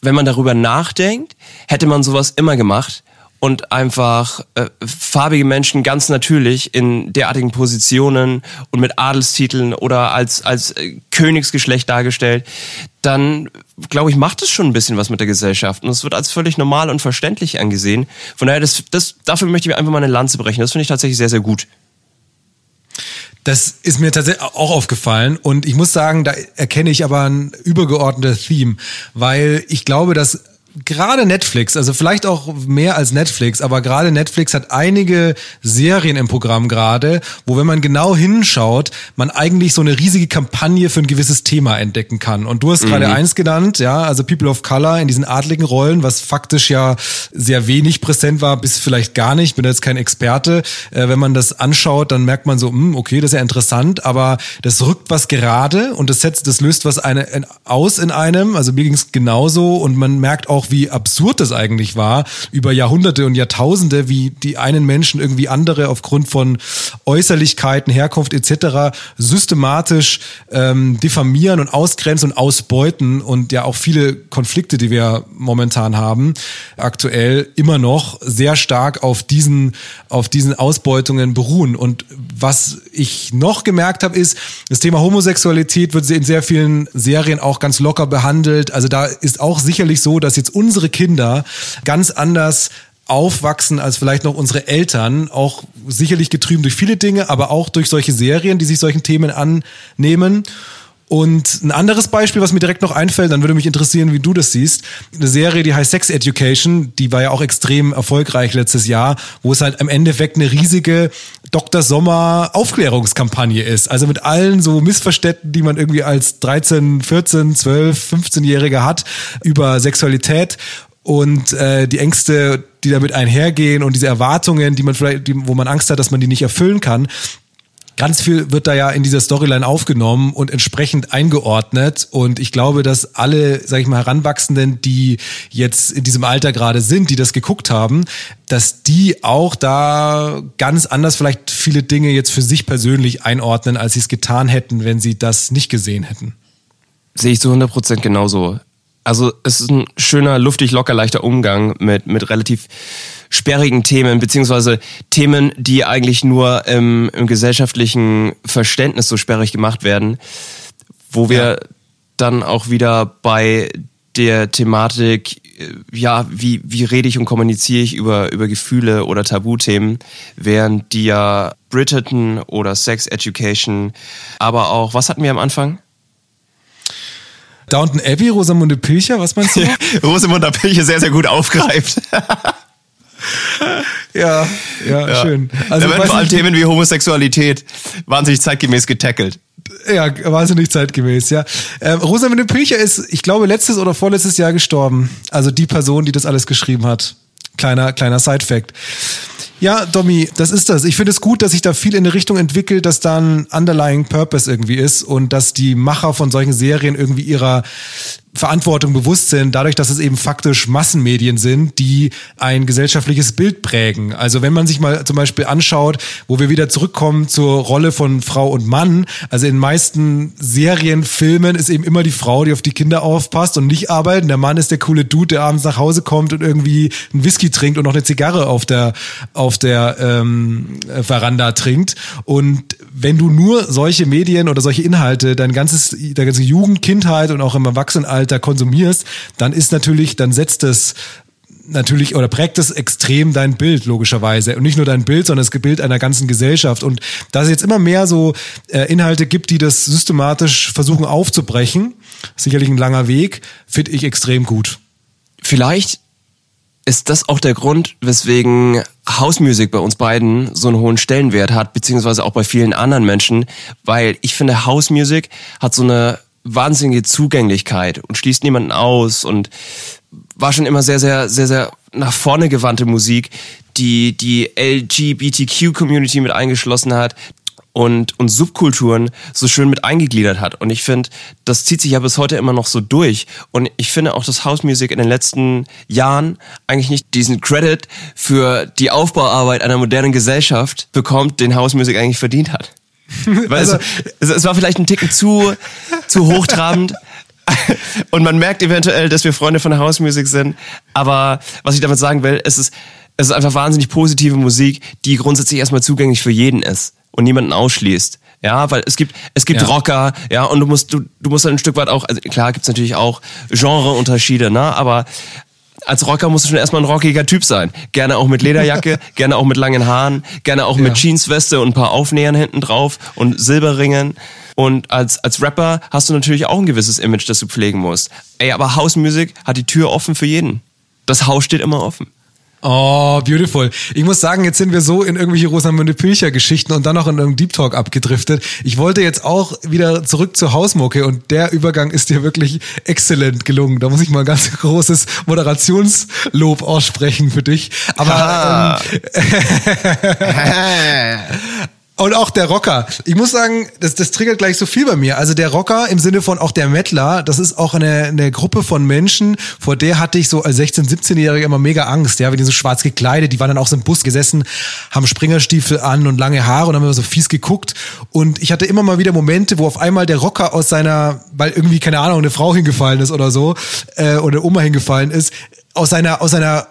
wenn man darüber nachdenkt, hätte man sowas immer gemacht und einfach äh, farbige Menschen ganz natürlich in derartigen Positionen und mit Adelstiteln oder als, als äh, Königsgeschlecht dargestellt, dann glaube ich, macht es schon ein bisschen was mit der Gesellschaft und es wird als völlig normal und verständlich angesehen. Von daher, das, das, dafür möchte ich einfach mal eine Lanze brechen. Das finde ich tatsächlich sehr, sehr gut. Das ist mir tatsächlich auch aufgefallen und ich muss sagen, da erkenne ich aber ein übergeordnetes Theme, weil ich glaube, dass gerade Netflix, also vielleicht auch mehr als Netflix, aber gerade Netflix hat einige Serien im Programm gerade, wo wenn man genau hinschaut, man eigentlich so eine riesige Kampagne für ein gewisses Thema entdecken kann. Und du hast gerade Mhm. eins genannt, ja, also People of Color in diesen adligen Rollen, was faktisch ja sehr wenig präsent war, bis vielleicht gar nicht. Bin jetzt kein Experte. Äh, wenn man das anschaut, dann merkt man so, hm, okay, das ist ja interessant, aber das rückt was gerade und das setzt, das löst was eine, in, aus in einem. Also mir ging es genauso und man merkt auch, wie absurd das eigentlich war über Jahrhunderte und Jahrtausende, wie die einen Menschen irgendwie andere aufgrund von Äußerlichkeiten, Herkunft etc. systematisch ähm, diffamieren und ausgrenzen und ausbeuten und ja auch viele Konflikte, die wir momentan haben, aktuell immer noch sehr stark auf diesen auf diesen Ausbeutungen beruhen. Und was ich noch gemerkt habe, ist, das Thema Homosexualität wird in sehr vielen Serien auch ganz locker behandelt. Also da ist auch sicherlich so, dass jetzt unsere Kinder ganz anders aufwachsen als vielleicht noch unsere Eltern, auch sicherlich getrieben durch viele Dinge, aber auch durch solche Serien, die sich solchen Themen annehmen. Und ein anderes Beispiel, was mir direkt noch einfällt, dann würde mich interessieren, wie du das siehst. Eine Serie, die heißt Sex Education, die war ja auch extrem erfolgreich letztes Jahr, wo es halt im Endeffekt eine riesige Dr. Sommer Aufklärungskampagne ist. Also mit allen so Missverständnissen, die man irgendwie als 13, 14, 12, 15-Jähriger hat über Sexualität und äh, die Ängste, die damit einhergehen und diese Erwartungen, die man vielleicht, die, wo man Angst hat, dass man die nicht erfüllen kann. Ganz viel wird da ja in dieser Storyline aufgenommen und entsprechend eingeordnet. Und ich glaube, dass alle, sag ich mal, Heranwachsenden, die jetzt in diesem Alter gerade sind, die das geguckt haben, dass die auch da ganz anders vielleicht viele Dinge jetzt für sich persönlich einordnen, als sie es getan hätten, wenn sie das nicht gesehen hätten. Sehe ich zu 100% genauso. Also es ist ein schöner, luftig, locker, leichter Umgang mit, mit relativ sperrigen Themen, beziehungsweise Themen, die eigentlich nur im, im gesellschaftlichen Verständnis so sperrig gemacht werden, wo wir Ja. dann auch wieder bei der Thematik, äh, ja, wie, wie rede ich und kommuniziere ich über, über Gefühle oder Tabuthemen, während die ja Bridgerton oder Sex Education, aber auch, was hatten wir am Anfang? Downton Abbey, Rosamunde Pilcher, was meinst du? [LAUGHS] Rosamunde Pilche sehr, sehr gut aufgreift. [LAUGHS] ja, ja, schön. Also da werden vor allem Themen wie Homosexualität wahnsinnig zeitgemäß getackelt. Ja, wahnsinnig zeitgemäß, ja. Ähm, Rosamunde Pilcher ist, ich glaube, letztes oder vorletztes Jahr gestorben. Also die Person, die das alles geschrieben hat. Kleiner, kleiner Side-Fact. Ja, Domi, das ist das. Ich finde es gut, dass sich da viel in eine Richtung entwickelt, dass da ein underlying Purpose irgendwie ist und dass die Macher von solchen Serien irgendwie ihrer Verantwortung bewusst sind, dadurch, dass es eben faktisch Massenmedien sind, die ein gesellschaftliches Bild prägen. Also wenn man sich mal zum Beispiel anschaut, wo wir wieder zurückkommen zur Rolle von Frau und Mann, also in meisten Serien, Filmen ist eben immer die Frau, die auf die Kinder aufpasst und nicht arbeitet. Der Mann ist der coole Dude, der abends nach Hause kommt und irgendwie einen Whisky trinkt und noch eine Zigarre auf der, auf der ähm, Veranda trinkt. Und wenn du nur solche Medien oder solche Inhalte dein ganzes, deine ganze Jugend, Kindheit und auch im Erwachsenenalter konsumierst, dann ist natürlich, dann setzt es natürlich oder prägt es extrem dein Bild logischerweise und nicht nur dein Bild, sondern das Bild einer ganzen Gesellschaft und da es jetzt immer mehr so äh, Inhalte gibt, die das systematisch versuchen aufzubrechen, sicherlich ein langer Weg, finde ich extrem gut. Vielleicht ist das auch der Grund, weswegen House Music bei uns beiden so einen hohen Stellenwert hat, beziehungsweise auch bei vielen anderen Menschen, weil ich finde, House Music hat so eine wahnsinnige Zugänglichkeit und schließt niemanden aus und war schon immer sehr, sehr, sehr, sehr nach vorne gewandte Musik, die die LGBTQ-Community mit eingeschlossen hat und, und Subkulturen so schön mit eingegliedert hat. Und ich finde, das zieht sich ja bis heute immer noch so durch. Und ich finde auch, dass House Music in den letzten Jahren eigentlich nicht diesen Credit für die Aufbauarbeit einer modernen Gesellschaft bekommt, den House Music eigentlich verdient hat. [LAUGHS] Weil Also- es, es, war vielleicht ein Ticken zu, zu hochtrabend. [LAUGHS] Und man merkt eventuell, dass wir Freunde von House Music sind. Aber was ich damit sagen will, es ist, es ist einfach wahnsinnig positive Musik, die grundsätzlich erstmal zugänglich für jeden ist und niemanden ausschließt. Ja, weil es gibt, es gibt Ja. Rocker, ja, und du musst, du, du musst dann ein Stück weit auch, also klar gibt's natürlich auch Genreunterschiede, ne, aber als Rocker musst du schon erstmal ein rockiger Typ sein. Gerne auch mit Lederjacke, [LAUGHS] gerne auch mit langen Haaren, gerne auch mit Ja. Jeansweste und ein paar Aufnähern hinten drauf und Silberringen. Und als, als Rapper hast du natürlich auch ein gewisses Image, das du pflegen musst. Ey, aber House Music hat die Tür offen für jeden. Das Haus steht immer offen. Oh, beautiful. Ich muss sagen, jetzt sind wir so in irgendwelche Rosamunde Pilcher Geschichten und dann noch in irgendeinem Deep Talk abgedriftet. Ich wollte jetzt auch wieder zurück zur Hausmucke und der Übergang ist dir wirklich exzellent gelungen. Da muss ich mal ein ganz großes Moderationslob aussprechen für dich. Aber ähm, [LAUGHS] [LAUGHS] [LAUGHS] Und auch der Rocker. Ich muss sagen, das, das triggert gleich so viel bei mir. Also der Rocker im Sinne von auch der Mettler, das ist auch eine, eine Gruppe von Menschen, vor der hatte ich so als 16-, 17-Jähriger immer mega Angst. Ja, wenn die so schwarz gekleidet, die waren dann auch so im Bus gesessen, haben Springerstiefel an und lange Haare und haben immer so fies geguckt. Und ich hatte immer mal wieder Momente, wo auf einmal der Rocker aus seiner, weil irgendwie, keine Ahnung, eine Frau hingefallen ist oder so, äh, oder eine Oma hingefallen ist, aus seiner, aus seiner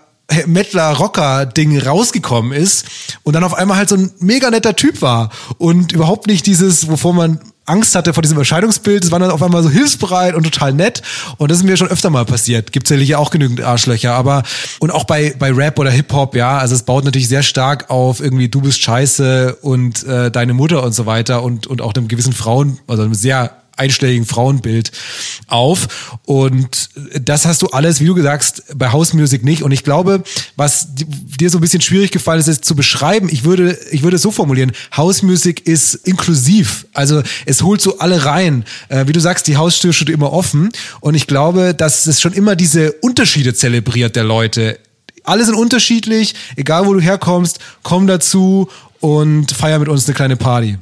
Mettler Rocker Ding rausgekommen ist und dann auf einmal halt so ein mega netter Typ war und überhaupt nicht dieses, wovor man Angst hatte vor diesem Erscheinungsbild, es war dann auf einmal so hilfsbereit und total nett und das ist mir schon öfter mal passiert. Gibt sicherlich auch genügend Arschlöcher, aber und auch bei bei Rap oder Hip Hop, ja, also es baut natürlich sehr stark auf irgendwie du bist scheiße und äh, deine Mutter und so weiter und und auch einem gewissen Frauen, also einem sehr einstelligen Frauenbild auf. Und das hast du alles, wie du gesagt, bei House Music nicht. Und ich glaube, was dir so ein bisschen schwierig gefallen ist, ist zu beschreiben. Ich würde, ich würde es so formulieren. House Music ist inklusiv. Also es holt so alle rein. Äh, wie du sagst, die Haustür steht immer offen. Und ich glaube, dass es schon immer diese Unterschiede zelebriert der Leute. Alle sind unterschiedlich, egal wo du herkommst, komm dazu und feier mit uns eine kleine Party.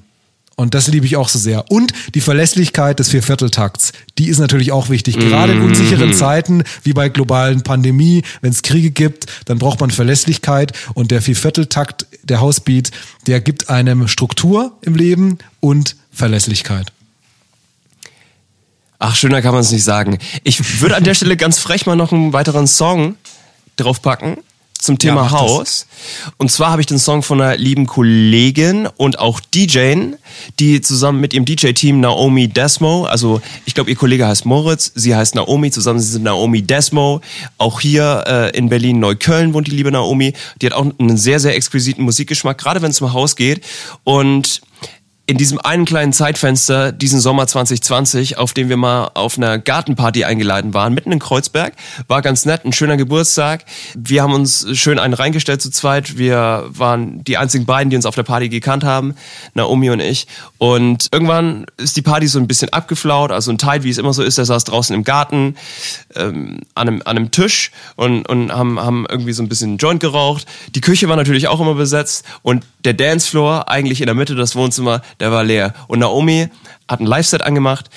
Und das liebe ich auch so sehr. Und die Verlässlichkeit des Viervierteltakts, die ist natürlich auch wichtig. Gerade in unsicheren Zeiten, wie bei globalen Pandemie, wenn es Kriege gibt, dann braucht man Verlässlichkeit. Und der Viervierteltakt, der Housebeat, der gibt einem Struktur im Leben und Verlässlichkeit. Ach, schöner kann man es nicht sagen. Ich würde an der Stelle ganz frech mal noch einen weiteren Song draufpacken zum Thema Ja, Haus. Und zwar habe ich den Song von einer lieben Kollegin und auch DJin, die zusammen mit ihrem DJ-Team Naomi Desmo, also ich glaube, ihr Kollege heißt Moritz, sie heißt Naomi, zusammen sind Naomi Desmo. Auch hier äh, in Berlin-Neukölln wohnt die liebe Naomi. Die hat auch einen sehr, sehr exquisiten Musikgeschmack, gerade wenn es um Haus geht. Und in diesem einen kleinen Zeitfenster diesen Sommer 2020, auf dem wir mal auf einer Gartenparty eingeladen waren, mitten in Kreuzberg. War ganz nett, ein schöner Geburtstag. Wir haben uns schön einen reingestellt zu zweit. Wir waren die einzigen beiden, die uns auf der Party gekannt haben, Naomi und ich. Und irgendwann ist die Party so ein bisschen abgeflaut. Also ein Teil, wie es immer so ist, der saß draußen im Garten ähm, an, einem, an einem Tisch und, und haben, haben irgendwie so ein bisschen Joint geraucht. Die Küche war natürlich auch immer besetzt und der Dancefloor eigentlich in der Mitte des Wohnzimmers, der war leer. Und Naomi hat ein Live-Set angemacht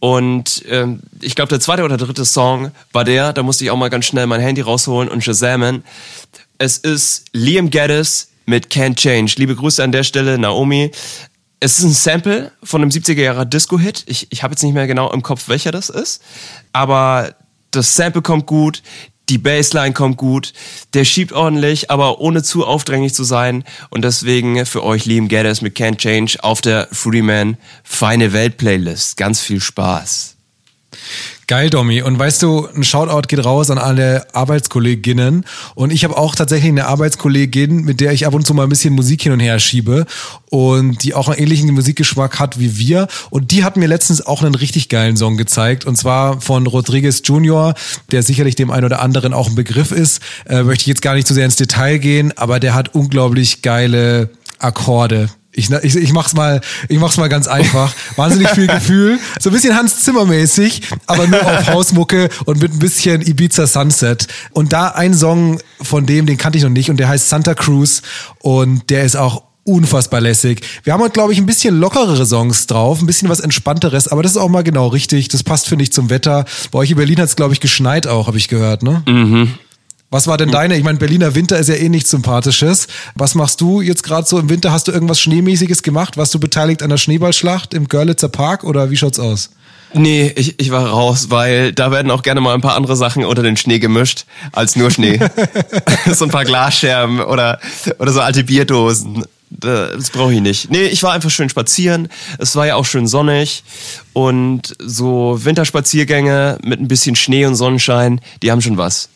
und ähm, ich glaube, der zweite oder dritte Song war der, da musste ich auch mal ganz schnell mein Handy rausholen und shazamen. Es ist Liam Geddes mit Can't Change. Liebe Grüße an der Stelle, Naomi. Es ist ein Sample von einem 70er Jahre Disco-Hit. Ich, ich habe jetzt nicht mehr genau im Kopf, welcher das ist. Aber das Sample kommt gut, die Bassline kommt gut, der schiebt ordentlich, aber ohne zu aufdringlich zu sein. Und deswegen für euch Liam Geddes mit Can't Change auf der Freeman Feine Welt Playlist. Ganz viel Spaß. Geil, Domi. Und weißt du, ein Shoutout geht raus an alle Arbeitskolleginnen. Und ich habe auch tatsächlich eine Arbeitskollegin, mit der ich ab und zu mal ein bisschen Musik hin und her schiebe und die auch einen ähnlichen Musikgeschmack hat wie wir. Und die hat mir letztens auch einen richtig geilen Song gezeigt. Und zwar von Rodriguez Jr., der sicherlich dem einen oder anderen auch ein Begriff ist. Äh, möchte ich jetzt gar nicht zu sehr ins Detail gehen, aber der hat unglaublich geile Akkorde. Ich, ich, ich mach's mal, ich mach's mal ganz einfach. Wahnsinnig viel Gefühl. So ein bisschen Hans Zimmer mäßig, aber nur auf Hausmucke und mit ein bisschen Ibiza Sunset. Und da ein Song von dem, den kannte ich noch nicht und der heißt Santa Cruz und der ist auch unfassbar lässig. Wir haben heute, glaube ich, ein bisschen lockerere Songs drauf, ein bisschen was entspannteres, aber das ist auch mal genau richtig. Das passt, finde ich, zum Wetter. Bei euch in Berlin hat's, glaube ich, geschneit auch, habe ich gehört, ne? Mhm. Was war denn deine? Ich meine, Berliner Winter ist ja eh nichts Sympathisches. Was machst du jetzt gerade so im Winter? Hast du irgendwas Schneemäßiges gemacht? Warst du beteiligt an der Schneeballschlacht im Görlitzer Park oder wie schaut's aus? Nee, ich, ich war raus, weil da werden auch gerne mal ein paar andere Sachen unter den Schnee gemischt, als nur Schnee. [LAUGHS] [LAUGHS] so ein paar Glasscherben oder, oder so alte Bierdosen. Das brauche ich nicht. Nee, ich war einfach schön spazieren. Es war ja auch schön sonnig. Und so Winterspaziergänge mit ein bisschen Schnee und Sonnenschein, die haben schon was.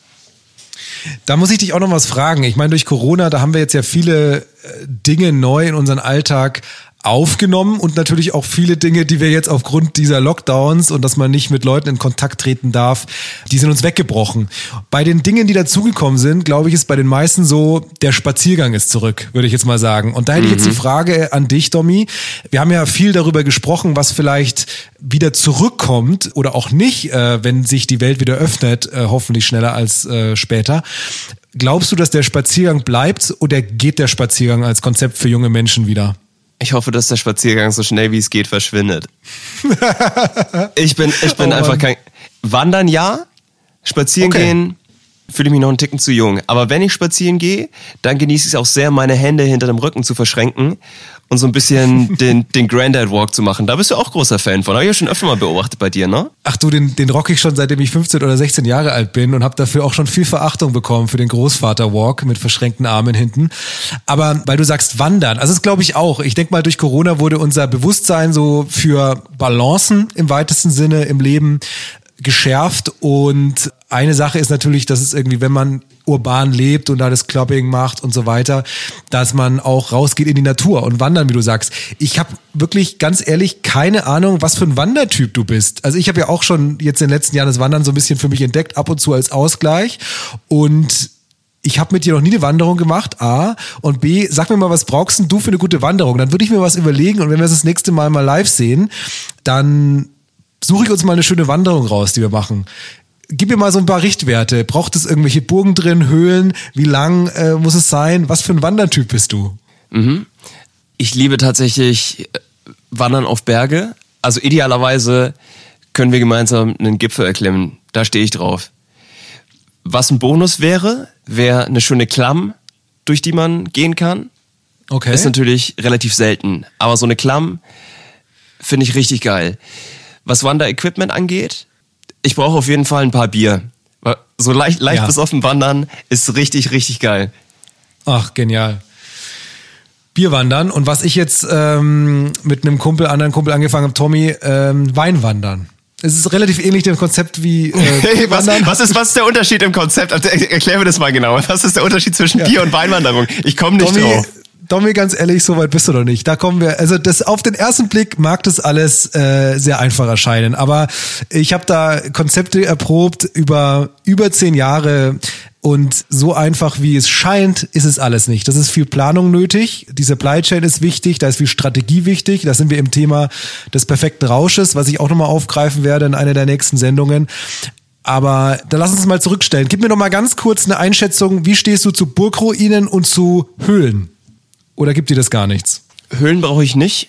Da muss ich dich auch noch was fragen. Ich meine, durch Corona, da haben wir jetzt ja viele äh, Dinge neu in unseren Alltag aufgenommen und natürlich auch viele Dinge, die wir jetzt aufgrund dieser Lockdowns und dass man nicht mit Leuten in Kontakt treten darf, die sind uns weggebrochen. Bei den Dingen, die dazugekommen sind, glaube ich, ist bei den meisten so, der Spaziergang ist zurück, würde ich jetzt mal sagen. Und da hätte ich jetzt die Frage an dich, Domi. Wir haben ja viel darüber gesprochen, was vielleicht wieder zurückkommt oder auch nicht, äh, wenn sich die Welt wieder öffnet, äh, hoffentlich schneller als äh, später. Glaubst du, dass der Spaziergang bleibt oder geht der Spaziergang als Konzept für junge Menschen wieder? Ich hoffe, dass der Spaziergang so schnell wie es geht verschwindet. [LAUGHS] ich bin, ich bin Oh einfach kein. Wandern ja, spazieren Okay. gehen fühle ich mich noch einen Ticken zu jung. Aber wenn ich spazieren gehe, dann genieße ich es auch sehr, meine Hände hinter dem Rücken zu verschränken und so ein bisschen [LAUGHS] den, den Granddad Walk zu machen. Da bist du auch großer Fan von. Habe ich ja schon öfter mal beobachtet bei dir, ne? Ach du, den, den rock ich schon seitdem ich 15 oder 16 Jahre alt bin und habe dafür auch schon viel Verachtung bekommen für den Großvater-Walk mit verschränkten Armen hinten. Aber weil du sagst Wandern, also das glaube ich auch. Ich denke mal, durch Corona wurde unser Bewusstsein so für Balancen im weitesten Sinne im Leben geschärft und eine Sache ist natürlich, dass es irgendwie, wenn man urban lebt und da das Clubbing macht und so weiter, dass man auch rausgeht in die Natur und wandern, wie du sagst. Ich habe wirklich ganz ehrlich keine Ahnung, was für ein Wandertyp du bist. Also ich habe ja auch schon jetzt in den letzten Jahren das Wandern so ein bisschen für mich entdeckt, ab und zu als Ausgleich und ich habe mit dir noch nie eine Wanderung gemacht, A. Und B, sag mir mal, was brauchst denn du für eine gute Wanderung? Dann würde ich mir was überlegen und wenn wir es das nächste Mal mal live sehen, dann suche ich uns mal eine schöne Wanderung raus, die wir machen. Gib mir mal so ein paar Richtwerte. Braucht es irgendwelche Burgen drin, Höhlen? Wie lang äh, muss es sein? Was für ein Wandertyp bist du? Ich liebe tatsächlich äh, Wandern auf Berge. Also idealerweise können wir gemeinsam einen Gipfel erklimmen. Da stehe ich drauf. Was ein Bonus wäre, wäre eine schöne Klamm, durch die man gehen kann. Okay. Ist natürlich relativ selten. Aber so eine Klamm finde ich richtig geil. Was Wanderequipment angeht, ich brauche auf jeden Fall ein paar Bier. So leicht, leicht Ja. besoffen wandern ist richtig, richtig geil. Ach, genial. Bierwandern und was ich jetzt ähm, mit einem Kumpel, anderen Kumpel angefangen habe, Tommy, ähm, Weinwandern. Es ist relativ ähnlich dem Konzept wie äh, [LAUGHS] Hey, was, Wandern. was, ist, was ist der Unterschied im Konzept? Also, er- Erklär mir das mal genauer. Was ist der Unterschied zwischen Bier und Weinwanderung? Ich komme nicht Tommy, drauf. Tommy, ganz ehrlich, so weit bist du noch nicht. Da kommen wir, also das auf den ersten Blick mag das alles äh, sehr einfach erscheinen, aber ich habe da Konzepte erprobt über über zehn Jahre und so einfach wie es scheint, ist es alles nicht. Das ist viel Planung nötig. Die Supply Chain ist wichtig, da ist viel Strategie wichtig. Da sind wir im Thema des perfekten Rausches, was ich auch nochmal aufgreifen werde in einer der nächsten Sendungen. Aber da lass uns mal zurückstellen. Gib mir noch mal ganz kurz eine Einschätzung. Wie stehst du zu Burgruinen und zu Höhlen? Oder gibt dir das gar nichts? Höhlen brauche ich nicht,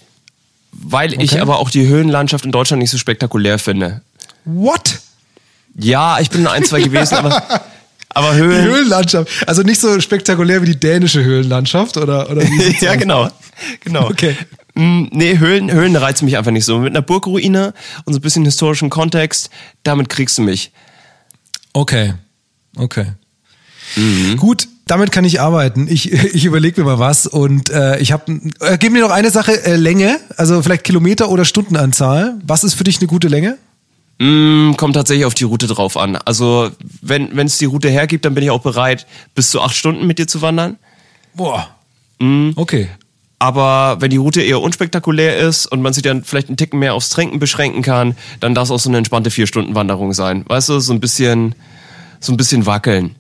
weil ich Okay. aber auch die Höhlenlandschaft in Deutschland nicht so spektakulär finde. What? Ja, ich bin in ein, zwei gewesen, aber, [LAUGHS] aber Die Höhlen. Höhlenlandschaft. Also nicht so spektakulär wie die dänische Höhlenlandschaft, oder? oder [LAUGHS] ja, aus? genau. genau. Okay. Mm, Nee, Höhlen, Höhlen reizen mich einfach nicht so. Mit einer Burgruine und so ein bisschen historischen Kontext, damit kriegst du mich. Okay. Okay. Mhm. Gut, damit kann ich arbeiten. Ich, [LAUGHS] ich überlege mir mal was und äh, ich habe. Äh, gib mir noch eine Sache, äh, Länge, also vielleicht Kilometer oder Stundenanzahl. Was ist für dich eine gute Länge? Mm, kommt tatsächlich auf die Route drauf an. Also, wenn es die Route hergibt, dann bin ich auch bereit, bis zu acht Stunden mit dir zu wandern. Boah. Mhm. Okay. Aber wenn die Route eher unspektakulär ist und man sich dann vielleicht einen Ticken mehr aufs Trinken beschränken kann, dann darf es auch so eine entspannte Vier-Stunden-Wanderung sein. Weißt du, so ein bisschen, so ein bisschen wackeln.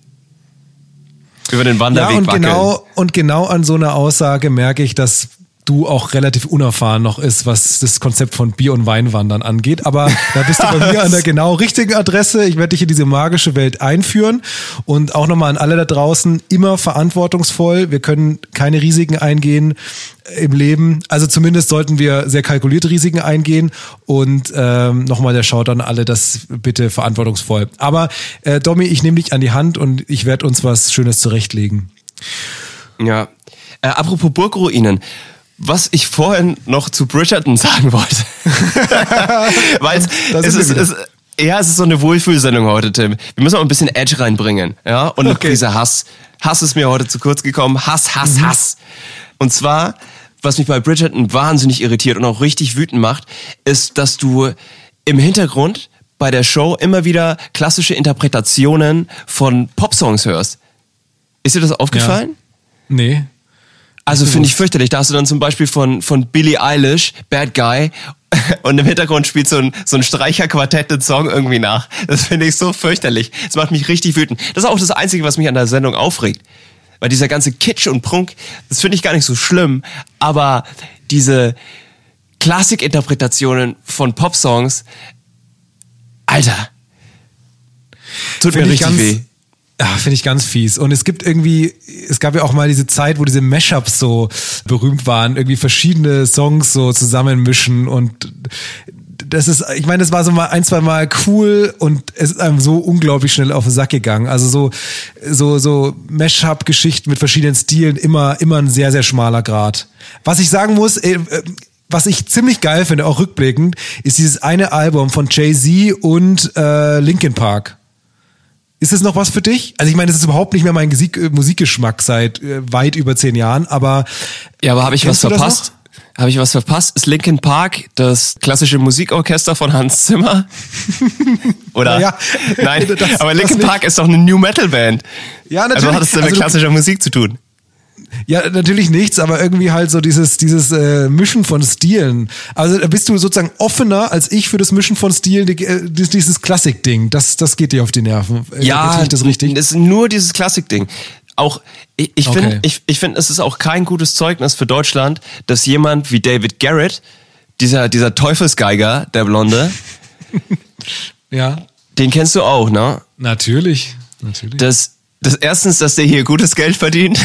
Über den Ja, Wanderweg und wackeln. genau, und genau an so einer Aussage merke ich, dass du auch relativ unerfahren noch ist, was das Konzept von Bier- und Weinwandern angeht. Aber da bist du bei mir an der genau richtigen Adresse. Ich werde dich in diese magische Welt einführen. Und auch nochmal an alle da draußen, immer verantwortungsvoll. Wir können keine Risiken eingehen im Leben. Also zumindest sollten wir sehr kalkulierte Risiken eingehen. Und ähm, nochmal der Shout an alle, das bitte verantwortungsvoll. Aber äh, Domi, ich nehme dich an die Hand und ich werde uns was Schönes zurechtlegen. Ja. Äh, apropos Burgruinen. Was ich vorhin noch zu Bridgerton sagen wollte. [LAUGHS] Weil es, ist, es, ja, es ist so eine Wohlfühlsendung heute, Tim. Wir müssen auch ein bisschen Edge reinbringen. Ja, und Okay. Prise Hass. Hass ist mir heute zu kurz gekommen. Hass, Hass, Mhm. Hass. Und zwar, was mich bei Bridgerton wahnsinnig irritiert und auch richtig wütend macht, ist, dass du im Hintergrund bei der Show immer wieder klassische Interpretationen von Popsongs hörst. Ist dir das aufgefallen? Nee. Also finde ich fürchterlich. Da hast du dann zum Beispiel von, von Billie Eilish, Bad Guy, [LAUGHS] und im Hintergrund spielt so ein, so ein Streicherquartett den Song irgendwie nach. Das finde ich so fürchterlich. Das macht mich richtig wütend. Das ist auch das Einzige, was mich an der Sendung aufregt. Weil dieser ganze Kitsch und Prunk, das finde ich gar nicht so schlimm. Aber diese Klassikinterpretationen von Popsongs, Alter, tut Find mir ich richtig weh. Ja, finde ich ganz fies. Und es gibt irgendwie, es gab ja auch mal diese Zeit, wo diese Mashups so berühmt waren, irgendwie verschiedene Songs so zusammenmischen und das ist, ich meine, das war so mal ein, zwei Mal cool und es ist einem so unglaublich schnell auf den Sack gegangen. Also so, so, so Mashup-Geschichten mit verschiedenen Stilen, immer, immer ein sehr, sehr schmaler Grad. Was ich sagen muss, äh, was ich ziemlich geil finde, auch rückblickend, ist dieses eine Album von Jay-Z und äh, Linkin Park. Ist es noch was für dich? Also ich meine, das ist überhaupt nicht mehr mein Gesik äh, Musikgeschmack seit äh, weit über zehn Jahren, aber Ja, aber habe ich was verpasst? Habe ich was verpasst? Ist Linkin Park das klassische Musikorchester von Hans Zimmer? [LAUGHS] Oder? Ja, Nein, [LAUGHS] das- aber Linkin. Park ist doch eine New Metal Band. Ja, Also natürlich. hat es denn mit Also klassischer Musik zu tun? Ja, natürlich nichts, aber irgendwie halt so dieses, dieses äh, Mischen von Stilen. Also bist du sozusagen offener als ich für das Mischen von Stilen, die, äh, dieses, Klassik-Ding. Das, das geht dir auf die Nerven. Äh, erzähl ich das richtig? ist nur dieses Klassikding. Auch, ich, ich Okay. finde, ich, ich finde, es ist auch kein gutes Zeugnis für Deutschland, dass jemand wie David Garrett, dieser, dieser Teufelsgeiger, der Blonde, [LAUGHS] Ja, den kennst du auch, ne? natürlich. Natürlich. Das, das erstens, dass der hier gutes Geld verdient.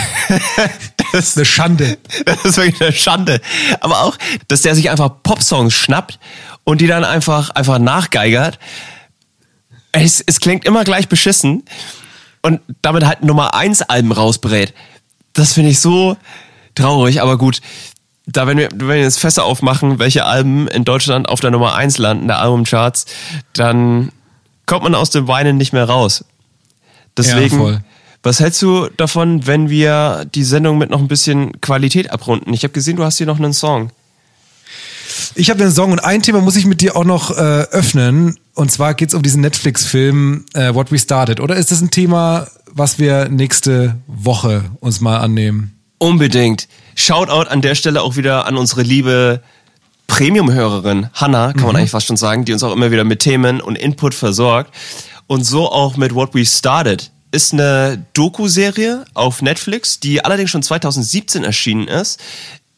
[LAUGHS] das, ist eine Schande. das ist wirklich eine Schande. Aber auch, dass der sich einfach Popsongs schnappt und die dann einfach, einfach nachgeigert. Es, es klingt immer gleich beschissen und damit halt Nummer 1 Alben rausbrät. Das finde ich so traurig, aber gut. Da, wenn wir, wenn wir jetzt Fässer aufmachen, welche Alben in Deutschland auf der Nummer 1 landen, der Albumcharts, dann kommt man aus dem Weinen nicht mehr raus. Deswegen, Ja, voll. was hältst du davon, wenn wir die Sendung mit noch ein bisschen Qualität abrunden? Ich habe gesehen, du hast hier noch einen Song. Ich habe einen Song und ein Thema muss ich mit dir auch noch äh, öffnen. Und zwar geht's um diesen Netflix-Film äh, What We Started. Oder ist das ein Thema, was wir nächste Woche uns mal annehmen? Unbedingt. Shoutout an der Stelle auch wieder an unsere liebe Premium-Hörerin Hanna, kann man eigentlich fast schon sagen, die uns auch immer wieder mit Themen und Input versorgt. Und so auch mit What We Started. Ist eine Doku-Serie auf Netflix, die allerdings schon 2017 erschienen ist.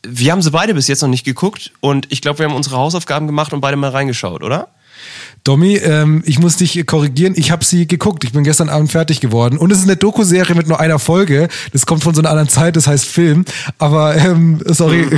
Wir haben sie beide bis jetzt noch nicht geguckt und ich glaube, wir haben unsere Hausaufgaben gemacht und beide mal reingeschaut, oder? Domi, ähm, ich muss dich korrigieren. Ich habe sie geguckt. Ich bin gestern Abend fertig geworden. Und es ist eine Doku-Serie mit nur einer Folge. Das kommt von so einer anderen Zeit, das heißt Film. Aber, ähm, sorry. [LAUGHS]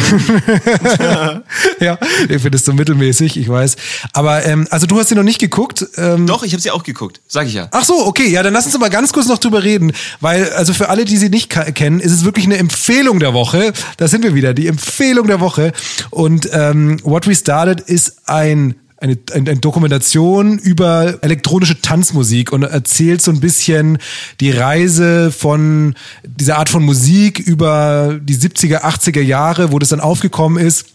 ja, ich finde es so mittelmäßig, ich weiß. Aber, ähm, also du hast sie noch nicht geguckt. Ähm, Doch, ich habe sie auch geguckt, sag ich ja. Ach so, okay, ja, dann lass uns mal ganz kurz noch drüber reden, weil also für alle, die sie nicht kennen, ist es wirklich eine Empfehlung der Woche. Da sind wir wieder, die Empfehlung der Woche. Und ähm, What We Started ist ein eine, eine, Dokumentation über elektronische Tanzmusik und erzählt so ein bisschen die Reise von dieser Art von Musik über die 70er, 80er Jahre, wo das dann aufgekommen ist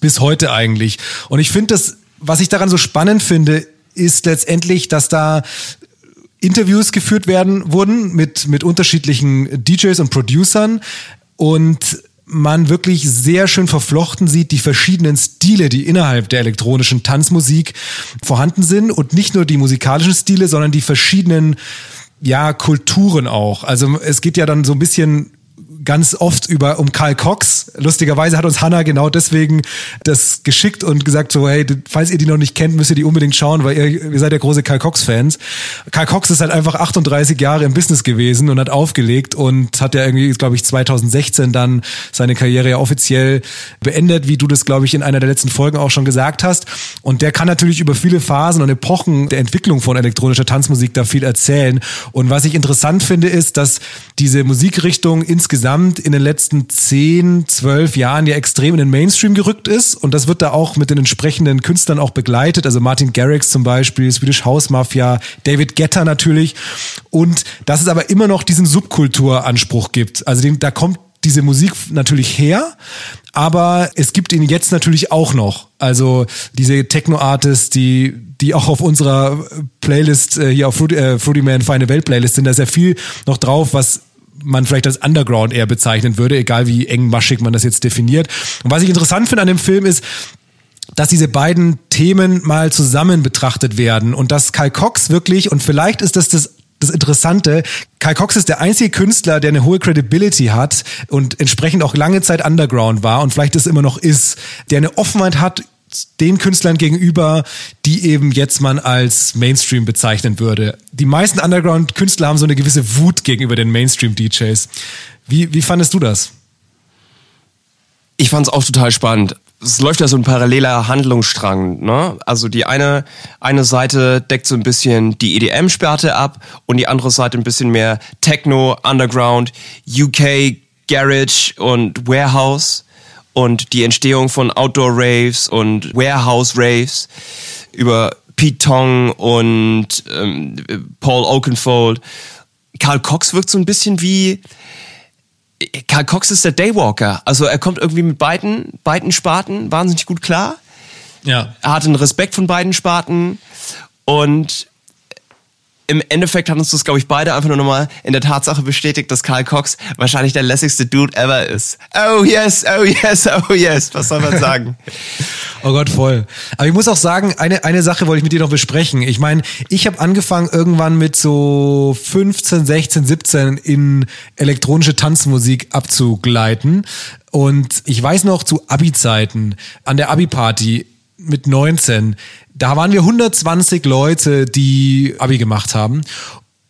bis heute eigentlich. Und ich finde das, was ich daran so spannend finde, ist letztendlich, dass da Interviews geführt werden wurden mit mit unterschiedlichen DJs und Producern und man wirklich sehr schön verflochten sieht die verschiedenen Stile, die innerhalb der elektronischen Tanzmusik vorhanden sind und nicht nur die musikalischen Stile, sondern die verschiedenen ja Kulturen auch. Also es geht ja dann so ein bisschen ganz oft über um Karl Cox. Lustigerweise hat uns Hannah genau deswegen das geschickt und gesagt so, hey, falls ihr die noch nicht kennt, müsst ihr die unbedingt schauen, weil ihr, ihr seid ja große Karl Cox Fans. Karl Cox ist halt einfach 38 Jahre im Business gewesen und hat aufgelegt und hat ja irgendwie, glaube ich, 2016 dann seine Karriere ja offiziell beendet, wie du das, glaube ich, in einer der letzten Folgen auch schon gesagt hast. Und der kann natürlich über viele Phasen und Epochen der Entwicklung von elektronischer Tanzmusik da viel erzählen. Und was ich interessant finde, ist, dass diese Musikrichtung insgesamt in den letzten 10, 12 Jahren ja extrem in den Mainstream gerückt ist. Und das wird da auch mit den entsprechenden Künstlern auch begleitet. Also Martin Garrix zum Beispiel, Swedish House Mafia, David Guetta natürlich. Und dass es aber immer noch diesen Subkulturanspruch gibt. Also den, da kommt diese Musik natürlich her, aber es gibt ihn jetzt natürlich auch noch. Also diese Techno-Artists, die, die auch auf unserer Playlist äh, hier auf Fruity, äh, Fruity Man Feine Welt Playlist sind, da ist ja viel noch drauf, was man vielleicht als Underground eher bezeichnen würde, egal wie engmaschig man das jetzt definiert. Und was ich interessant finde an dem Film ist, dass diese beiden Themen mal zusammen betrachtet werden und dass Kyle Cox wirklich, und vielleicht ist das das das Interessante, Kyle Cox ist der einzige Künstler, der eine hohe Credibility hat und entsprechend auch lange Zeit Underground war und vielleicht es immer noch ist, der eine Offenheit hat den Künstlern gegenüber, die eben jetzt man als Mainstream bezeichnen würde. Die meisten Underground-Künstler haben so eine gewisse Wut gegenüber den Mainstream-DJs. Wie, wie fandest du das? Ich fand es auch total spannend es läuft ja so ein paralleler Handlungsstrang. Ne? Also die eine, eine Seite deckt so ein bisschen die EDM-Sparte ab und die andere Seite ein bisschen mehr Techno, Underground, UK, Garage und Warehouse und die Entstehung von Outdoor-Raves und Warehouse-Raves über Pete Tong und ähm, Paul Oakenfold. Karl Cox wirkt so ein bisschen wie Karl Cox ist der Daywalker. Also er kommt irgendwie mit beiden, beiden Sparten wahnsinnig gut klar. Ja. Er hat einen Respekt von beiden Sparten und im Endeffekt hat uns das, glaube ich, beide einfach nur nochmal in der Tatsache bestätigt, dass Karl Cox wahrscheinlich der lässigste Dude ever ist. Oh yes, oh yes, oh yes. Was soll man [LAUGHS] sagen? oh Gott, voll. Aber ich muss auch sagen, eine, eine Sache wollte ich mit dir noch besprechen. Ich meine, ich habe angefangen irgendwann mit so 15, 16, 17 in elektronische Tanzmusik abzugleiten. Und ich weiß noch zu Abi-Zeiten an der Abi-Party mit 19, da waren wir 120 Leute, die Abi gemacht haben.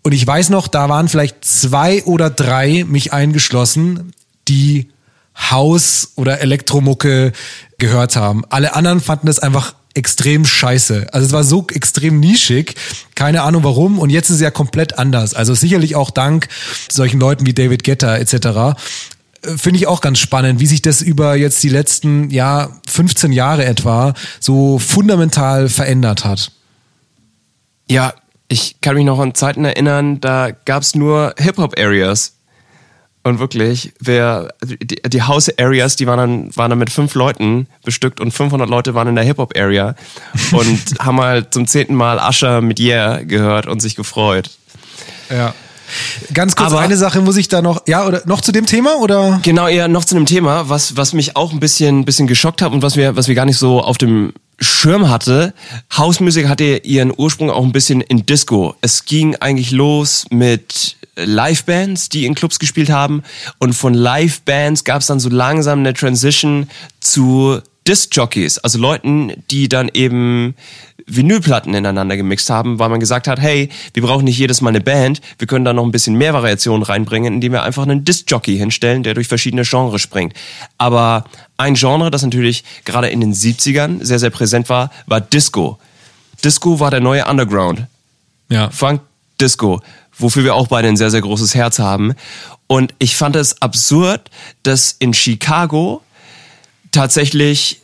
Und ich weiß noch, da waren vielleicht zwei oder drei, mich eingeschlossen, die Haus- oder Elektromucke gehört haben. Alle anderen fanden das einfach extrem scheiße. Also es war so extrem nischig, keine Ahnung warum. Und jetzt ist es ja komplett anders. Also sicherlich auch dank solchen Leuten wie David Guetta etc finde ich auch ganz spannend, wie sich das über jetzt die letzten, ja, 15 Jahre etwa so fundamental verändert hat. Ja, ich kann mich noch an Zeiten erinnern, da gab es nur Hip-Hop-Areas. Und wirklich, wer, die, die House-Areas, die waren dann, waren dann mit fünf Leuten bestückt und 500 Leute waren in der Hip-Hop-Area und [LAUGHS] haben halt zum zehnten Mal Usher mit Yeah gehört und sich gefreut. Ja. Ganz kurz, Aber eine Sache muss ich da noch, ja, oder noch zu dem Thema oder? Genau, eher noch zu dem Thema, was, was mich auch ein bisschen, bisschen geschockt hat und was wir, was wir gar nicht so auf dem Schirm hatte. Hausmusik hatte ihren Ursprung auch ein bisschen in Disco. Es ging eigentlich los mit Livebands, die in Clubs gespielt haben und von Livebands gab es dann so langsam eine Transition zu Disc-Jockeys, also Leuten, die dann eben Vinylplatten ineinander gemixt haben, weil man gesagt hat, hey, wir brauchen nicht jedes Mal eine Band, wir können da noch ein bisschen mehr Variationen reinbringen, indem wir einfach einen Disc-Jockey hinstellen, der durch verschiedene Genres springt. Aber ein Genre, das natürlich gerade in den 70ern sehr, sehr präsent war, war Disco. Disco war der neue Underground. Ja. Funk, Disco, wofür wir auch beide ein sehr, sehr großes Herz haben. Und ich fand es absurd, dass in Chicago tatsächlich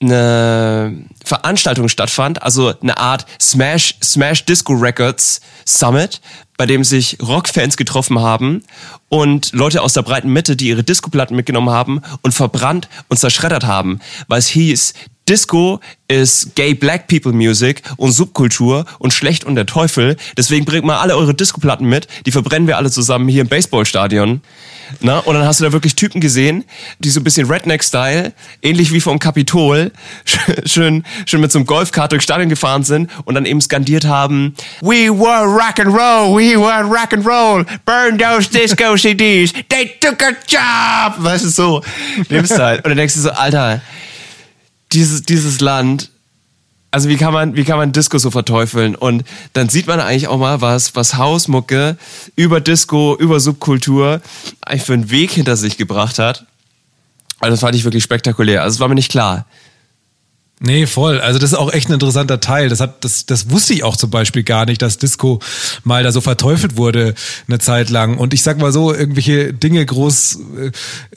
eine Veranstaltung stattfand, also eine Art Smash, Smash Disco Records Summit, bei dem sich Rockfans getroffen haben und Leute aus der breiten Mitte, die ihre Disco-Platten mitgenommen haben und verbrannt und zerschreddert haben, weil es hieß, Disco ist Gay Black People Music und Subkultur und schlecht und der Teufel. Deswegen bringt mal alle eure Disco-Platten mit. Die verbrennen wir alle zusammen hier im Baseballstadion. Na, und dann hast du da wirklich Typen gesehen, die so ein bisschen Redneck-Style, ähnlich wie vom Kapitol, [LAUGHS] schön, schön mit so einem Golfkart durchs Stadion gefahren sind und dann eben skandiert haben, We were rock and roll, we were rock and roll, burn those disco [LAUGHS] CDs, they took a job. Weißt du, so, dem Style. Und dann denkst du so, Alter, dieses, dieses Land, also wie kann man, wie kann man Disco so verteufeln? Und dann sieht man eigentlich auch mal, was, was Hausmucke über Disco, über Subkultur eigentlich für einen Weg hinter sich gebracht hat. Also das fand ich wirklich spektakulär. Also es war mir nicht klar. Nee, voll. Also das ist auch echt ein interessanter Teil. Das hat, das, das wusste ich auch zum Beispiel gar nicht, dass Disco mal da so verteufelt wurde eine Zeit lang. Und ich sag mal so, irgendwelche Dinge groß äh,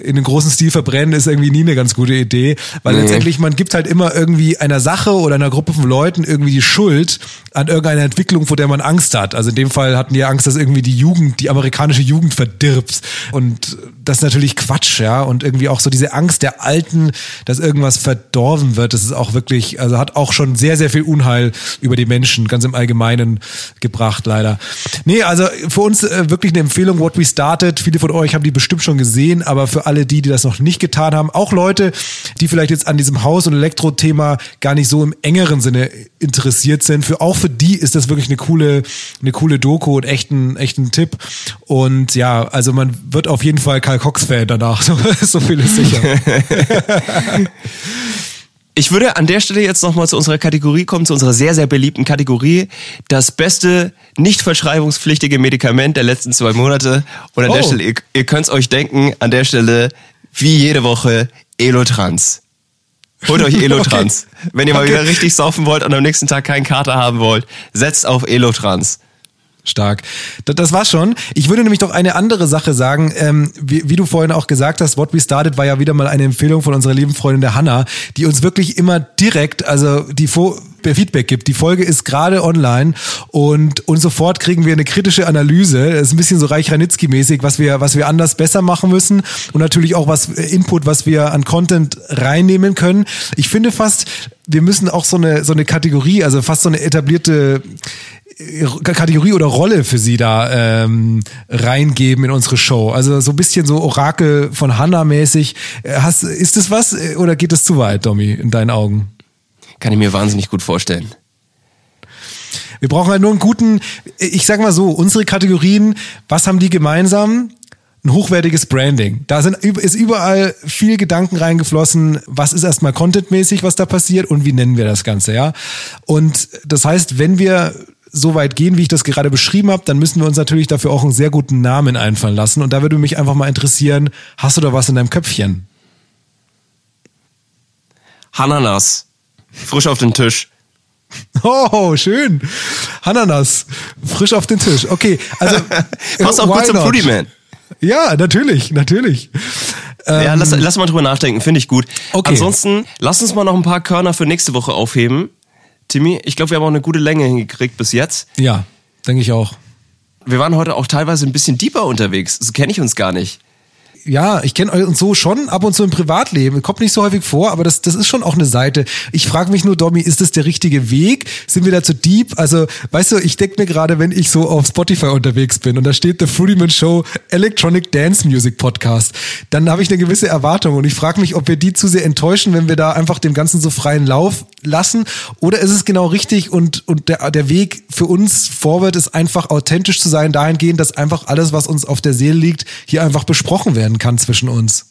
in einem großen Stil verbrennen ist irgendwie nie eine ganz gute Idee, weil nee. letztendlich man gibt halt immer irgendwie einer Sache oder einer Gruppe von Leuten irgendwie die Schuld an irgendeiner Entwicklung, vor der man Angst hat. Also in dem Fall hatten die Angst, dass irgendwie die Jugend, die amerikanische Jugend verdirbt. Und das ist natürlich Quatsch, ja. Und irgendwie auch so diese Angst der Alten, dass irgendwas verdorben wird, das ist auch auch wirklich, also hat auch schon sehr, sehr viel Unheil über die Menschen ganz im Allgemeinen gebracht, leider. Nee, also für uns äh, wirklich eine Empfehlung, What We Started. Viele von euch haben die bestimmt schon gesehen, aber für alle die, die das noch nicht getan haben, auch Leute, die vielleicht jetzt an diesem Haus- und Elektro-Thema gar nicht so im engeren Sinne interessiert sind, für auch für die ist das wirklich eine coole, eine coole Doku und echt ein, echt ein Tipp. Und ja, also man wird auf jeden Fall Karl Cox-Fan danach, so, [LAUGHS] so viel ist sicher. [LAUGHS] Ich würde an der Stelle jetzt nochmal zu unserer Kategorie kommen, zu unserer sehr, sehr beliebten Kategorie. Das beste nicht verschreibungspflichtige Medikament der letzten zwei Monate. Und an der Oh. Stelle, ihr, ihr könnt es euch denken, an der Stelle, wie jede Woche, Elotrans. Holt euch [LAUGHS] Elotrans. Wenn ihr mal Okay. wieder richtig saufen wollt und am nächsten Tag keinen Kater haben wollt, setzt auf Elotrans. Stark. Das, das war's schon. Ich würde nämlich doch eine andere Sache sagen. Ähm, wie, wie du vorhin auch gesagt hast, What We Started war ja wieder mal eine Empfehlung von unserer lieben Freundin der Hanna, die uns wirklich immer direkt, also die der Feedback gibt. Die Folge ist gerade online und, und sofort kriegen wir eine kritische Analyse. Das ist ein bisschen so Reich Ranitzky-mäßig, was wir, was wir anders besser machen müssen und natürlich auch was äh, Input, was wir an Content reinnehmen können. Ich finde fast, wir müssen auch so eine, so eine Kategorie, also fast so eine etablierte Kategorie oder Rolle für sie da ähm, reingeben in unsere Show. Also so ein bisschen so Orakel von Hanna mäßig. Äh, Hast, ist das was äh, oder geht das zu weit, Domi, in deinen Augen? Kann ich mir wahnsinnig gut vorstellen. Wir brauchen halt nur einen guten, ich sag mal so, unsere Kategorien, was haben die gemeinsam? Ein hochwertiges Branding. Da sind, ist überall viel Gedanken reingeflossen, was ist erstmal contentmäßig, was da passiert und wie nennen wir das Ganze, ja? Und das heißt, wenn wir so weit gehen, wie ich das gerade beschrieben habe, dann müssen wir uns natürlich dafür auch einen sehr guten Namen einfallen lassen. Und da würde mich einfach mal interessieren, hast du da was in deinem Köpfchen? Hananas. Frisch auf den Tisch. Oh, schön. Hananas. Frisch auf den Tisch. Okay, also. Passt auch gut zum? Fruity Man. Ja, natürlich, natürlich. Ja, lass, lass mal drüber nachdenken, finde ich gut. Ähm, Okay. Ansonsten, lass uns mal noch ein paar Körner für nächste Woche aufheben. Timmy, ich glaube, wir haben auch eine gute Länge hingekriegt bis jetzt. Ja, denke ich auch. Wir waren heute auch teilweise ein bisschen deeper unterwegs. So kenne ich uns gar nicht. Ja, ich kenne uns so schon ab und zu im Privatleben. Kommt nicht so häufig vor, aber das, das ist schon auch eine Seite. Ich frage mich nur, Domi, ist das der richtige Weg? Sind wir da zu deep? Also, weißt du, ich denke mir gerade, wenn ich so auf Spotify unterwegs bin und da steht The Fruity Show Electronic Dance Music Podcast, dann habe ich eine gewisse Erwartung und ich frage mich, ob wir die zu sehr enttäuschen, wenn wir da einfach dem Ganzen so freien Lauf lassen. Oder ist es genau richtig und, und der, der Weg für uns forward ist einfach authentisch zu sein, dahingehend, dass einfach alles, was uns auf der Seele liegt, hier einfach besprochen werden kann zwischen uns.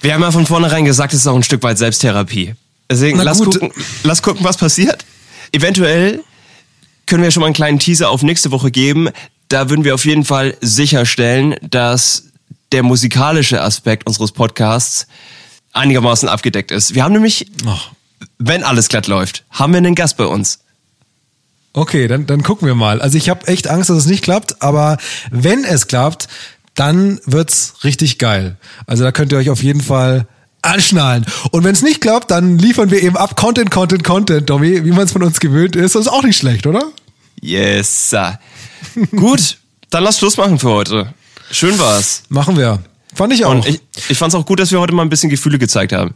Wir haben ja von vornherein gesagt, es ist auch ein Stück weit Selbsttherapie. Deswegen lass gucken, lass gucken, was passiert. Eventuell können wir schon mal einen kleinen Teaser auf nächste Woche geben. Da würden wir auf jeden Fall sicherstellen, dass der musikalische Aspekt unseres Podcasts einigermaßen abgedeckt ist. Wir haben nämlich, Ach. wenn alles glatt läuft, haben wir einen Gast bei uns. Okay, dann, dann gucken wir mal. Also ich habe echt Angst, dass es nicht klappt, aber wenn es klappt, dann wird's richtig geil. Also da könnt ihr euch auf jeden Fall anschnallen. Und wenn es nicht klappt, dann liefern wir eben ab Content, Content, Content, Domi, wie man es von uns gewöhnt ist. Das ist auch nicht schlecht, oder? Yes. sir. [LAUGHS] Gut, dann lass Schluss machen für heute. Schön war's. Machen wir. Fand ich auch. Und ich, ich fand's auch gut, dass wir heute mal ein bisschen Gefühle gezeigt haben.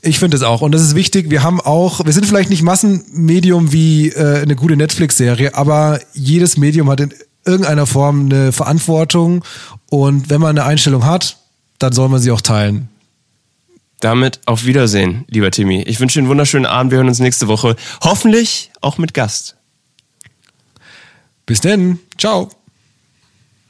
Ich finde es auch. Und das ist wichtig. Wir haben auch, wir sind vielleicht nicht Massenmedium wie äh, eine gute Netflix-Serie, aber jedes Medium hat in irgendeiner Form eine Verantwortung. Und wenn man eine Einstellung hat, dann soll man sie auch teilen. Damit auf Wiedersehen, lieber Timmy. Ich wünsche dir einen wunderschönen Abend. Wir hören uns nächste Woche. Hoffentlich auch mit Gast. Bis denn. Ciao.